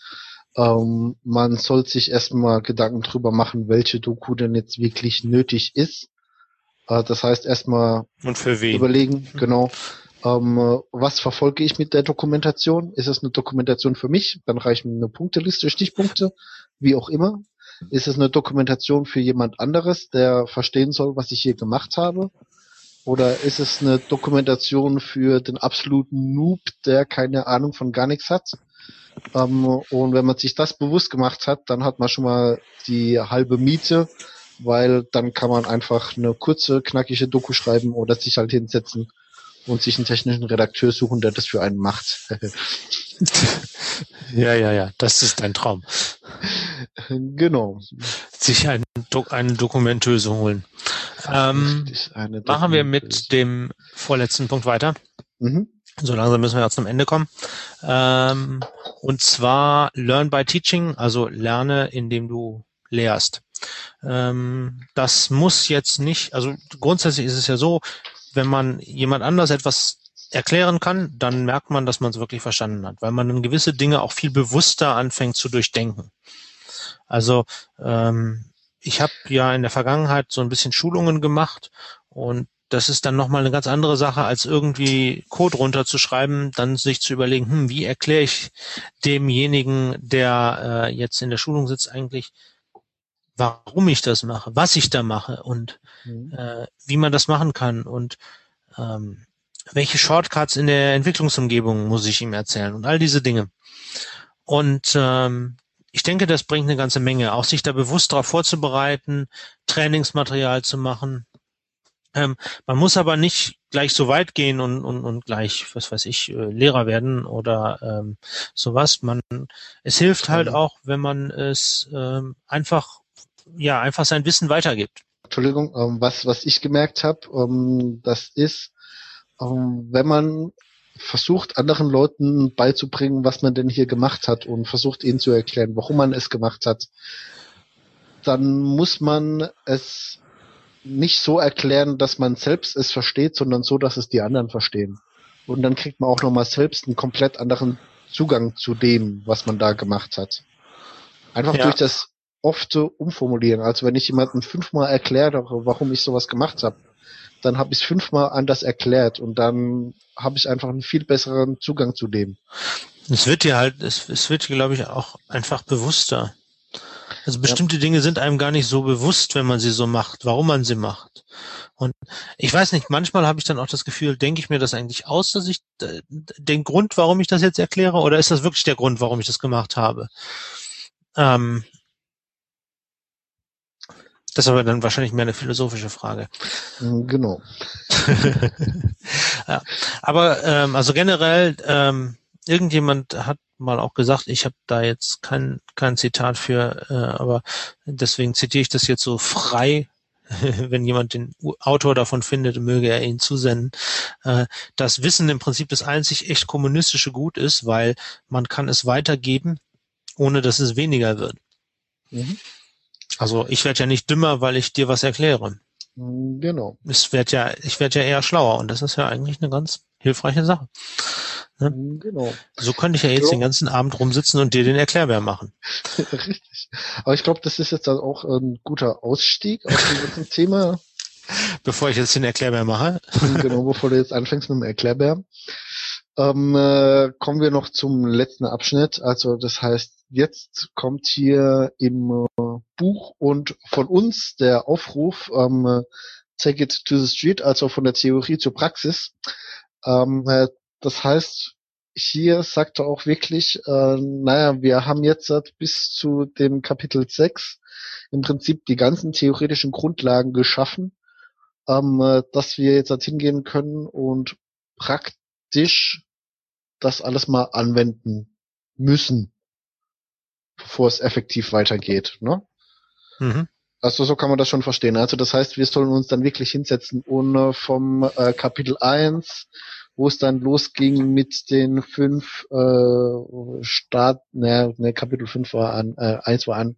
ähm, man soll sich erstmal Gedanken drüber machen, welche Doku denn jetzt wirklich nötig ist. Äh, das heißt erstmal überlegen, mhm. genau, ähm, was verfolge ich mit der Dokumentation? Ist es eine Dokumentation für mich? Dann reicht mir eine Punkteliste, Stichpunkte, wie auch immer. Ist es eine Dokumentation für jemand anderes, der verstehen soll, was ich hier gemacht habe? Oder ist es eine Dokumentation für den absoluten Noob, der keine Ahnung von gar nichts hat? Ähm, und wenn man sich das bewusst gemacht hat, dann hat man schon mal die halbe Miete, weil dann kann man einfach eine kurze, knackige Doku schreiben oder sich halt hinsetzen und sich einen technischen Redakteur suchen, der das für einen macht. <laughs> ja, ja, ja, das ist dein Traum. Genau. Sich einen, Do eine Dokumentöse holen. Ähm, Dokumentöse. Machen wir mit dem vorletzten Punkt weiter. Mhm. So langsam müssen wir jetzt zum Ende kommen. Ähm, und zwar Learn by Teaching, also lerne, indem du lehrst. Ähm, das muss jetzt nicht, also grundsätzlich ist es ja so, wenn man jemand anders etwas erklären kann, dann merkt man, dass man es wirklich verstanden hat, weil man dann gewisse Dinge auch viel bewusster anfängt zu durchdenken. Also ähm, ich habe ja in der Vergangenheit so ein bisschen Schulungen gemacht und das ist dann nochmal eine ganz andere Sache, als irgendwie Code runterzuschreiben, dann sich zu überlegen, hm, wie erkläre ich demjenigen, der äh, jetzt in der Schulung sitzt, eigentlich, warum ich das mache, was ich da mache und mhm. äh, wie man das machen kann und ähm, welche Shortcuts in der Entwicklungsumgebung muss ich ihm erzählen und all diese Dinge. Und ähm, ich denke, das bringt eine ganze Menge, auch sich da bewusst darauf vorzubereiten, Trainingsmaterial zu machen. Ähm, man muss aber nicht gleich so weit gehen und, und, und gleich, was weiß ich, äh, Lehrer werden oder ähm, sowas. Man, es hilft halt auch, wenn man es ähm, einfach ja einfach sein Wissen weitergibt. Entschuldigung, ähm, was was ich gemerkt habe, ähm, das ist, ähm, wenn man versucht anderen Leuten beizubringen, was man denn hier gemacht hat und versucht ihnen zu erklären, warum man es gemacht hat, dann muss man es nicht so erklären, dass man selbst es versteht, sondern so, dass es die anderen verstehen. Und dann kriegt man auch nochmal selbst einen komplett anderen Zugang zu dem, was man da gemacht hat. Einfach ja. durch das oft umformulieren. Also wenn ich jemandem fünfmal erkläre, warum ich sowas gemacht habe, dann habe ich es fünfmal anders erklärt und dann habe ich einfach einen viel besseren Zugang zu dem. Es wird dir halt, es, es wird, glaube ich, auch einfach bewusster. Also bestimmte ja. Dinge sind einem gar nicht so bewusst, wenn man sie so macht, warum man sie macht. Und ich weiß nicht, manchmal habe ich dann auch das Gefühl, denke ich mir das eigentlich aus, dass ich den Grund, warum ich das jetzt erkläre, oder ist das wirklich der Grund, warum ich das gemacht habe? Ähm, das ist aber dann wahrscheinlich mehr eine philosophische Frage. Mm, genau. <laughs> ja. Aber ähm, also generell, ähm, irgendjemand hat mal auch gesagt, ich habe da jetzt kein, kein Zitat für, äh, aber deswegen zitiere ich das jetzt so frei, <laughs> wenn jemand den Autor davon findet, möge er ihn zusenden, äh, dass Wissen im Prinzip das einzig echt kommunistische Gut ist, weil man kann es weitergeben, ohne dass es weniger wird. Mhm. Also ich werde ja nicht dümmer, weil ich dir was erkläre. Genau. Ich werde ja, ich werde ja eher schlauer und das ist ja eigentlich eine ganz hilfreiche Sache. Ne? Genau. So könnte ich ja jetzt ja. den ganzen Abend rumsitzen und dir den Erklärbär machen. <laughs> Richtig. Aber ich glaube, das ist jetzt dann auch ein guter Ausstieg aus dem ganzen <laughs> Thema. Bevor ich jetzt den Erklärbär mache. <laughs> genau, bevor du jetzt anfängst mit dem Erklärbär. Ähm, äh, kommen wir noch zum letzten Abschnitt. Also das heißt, jetzt kommt hier im äh, Buch und von uns der Aufruf, ähm, take it to the street, also von der Theorie zur Praxis. Ähm, äh, das heißt, hier sagt er auch wirklich, äh, naja, wir haben jetzt bis zu dem Kapitel 6 im Prinzip die ganzen theoretischen Grundlagen geschaffen, ähm, äh, dass wir jetzt halt hingehen können und praktisch das alles mal anwenden müssen bevor es effektiv weitergeht. Ne? Mhm. Also so kann man das schon verstehen. Also das heißt, wir sollen uns dann wirklich hinsetzen und vom äh, Kapitel 1 wo es dann losging mit den fünf äh, Start, ne, ne Kapitel 5 war an, äh, 1 war an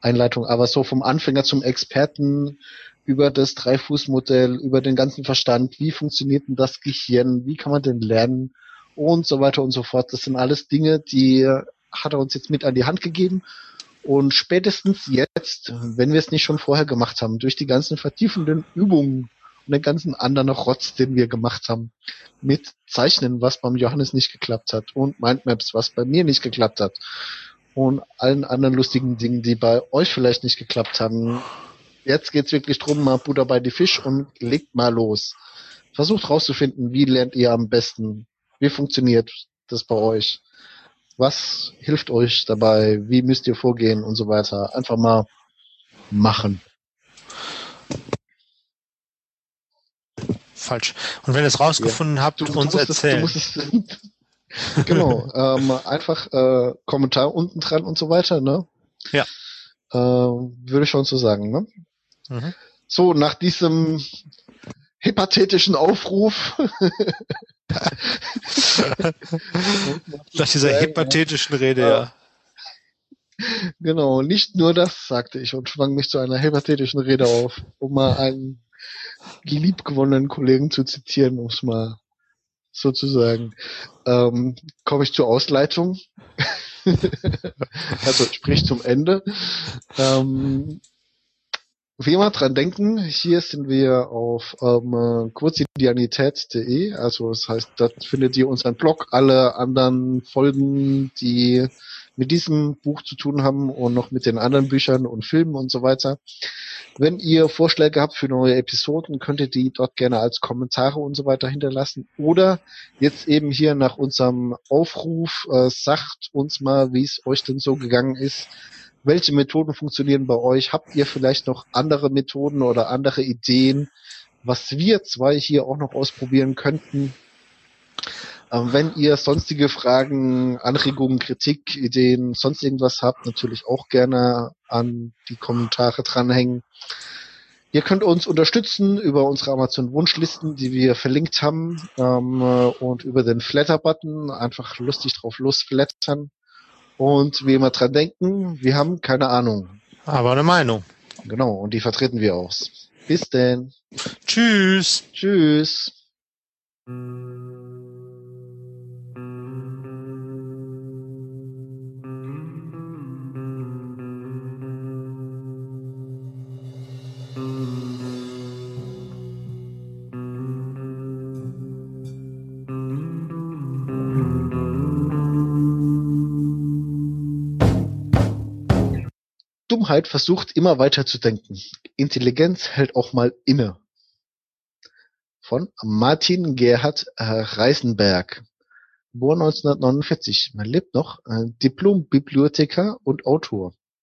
Einleitung, aber so vom Anfänger zum Experten über das Dreifußmodell, über den ganzen Verstand, wie funktioniert denn das Gehirn, wie kann man denn lernen und so weiter und so fort. Das sind alles Dinge, die hat er uns jetzt mit an die Hand gegeben. Und spätestens jetzt, wenn wir es nicht schon vorher gemacht haben, durch die ganzen vertiefenden Übungen und den ganzen anderen Rotz, den wir gemacht haben, mit Zeichnen, was beim Johannes nicht geklappt hat und Mindmaps, was bei mir nicht geklappt hat und allen anderen lustigen Dingen, die bei euch vielleicht nicht geklappt haben. Jetzt geht's wirklich drum, mal Butter bei die Fisch und legt mal los. Versucht rauszufinden, wie lernt ihr am besten, wie funktioniert das bei euch, was hilft euch dabei, wie müsst ihr vorgehen und so weiter. Einfach mal machen. falsch. Und wenn ihr es rausgefunden ja. habt, du, uns du erzählen. Es, <laughs> genau, ähm, einfach äh, Kommentar unten dran und so weiter, ne? Ja. Äh, würde ich schon so sagen, ne? Mhm. So, nach diesem hypothetischen Aufruf. <laughs> nach dieser hypothetischen Rede, ja. Genau, nicht nur das, sagte ich und schwang mich zu einer hypothetischen Rede auf, um mal einen liebgewonnenen Kollegen zu zitieren, um es mal sozusagen. Ähm, komme ich zur Ausleitung. <laughs> also sprich zum Ende. Ähm, wie immer dran denken, hier sind wir auf ähm, quotidianität.de, also das heißt, da findet ihr unseren Blog, alle anderen Folgen, die mit diesem Buch zu tun haben und noch mit den anderen Büchern und Filmen und so weiter. Wenn ihr Vorschläge habt für neue Episoden, könnt ihr die dort gerne als Kommentare und so weiter hinterlassen. Oder jetzt eben hier nach unserem Aufruf, äh, sagt uns mal, wie es euch denn so gegangen ist. Welche Methoden funktionieren bei euch? Habt ihr vielleicht noch andere Methoden oder andere Ideen, was wir zwei hier auch noch ausprobieren könnten? Ähm, wenn ihr sonstige Fragen, Anregungen, Kritik, Ideen, sonst irgendwas habt, natürlich auch gerne an die Kommentare dranhängen. Ihr könnt uns unterstützen über unsere Amazon-Wunschlisten, die wir verlinkt haben, ähm, und über den Flatter-Button einfach lustig drauf losflattern. Und wie immer dran denken, wir haben keine Ahnung. Aber eine Meinung. Genau, und die vertreten wir aus. Bis denn. Tschüss. Tschüss. Dummheit versucht immer weiter zu denken. Intelligenz hält auch mal inne. Von Martin Gerhard Reisenberg. Geboren 1949. Man lebt noch. Diplom-Bibliothekar und Autor.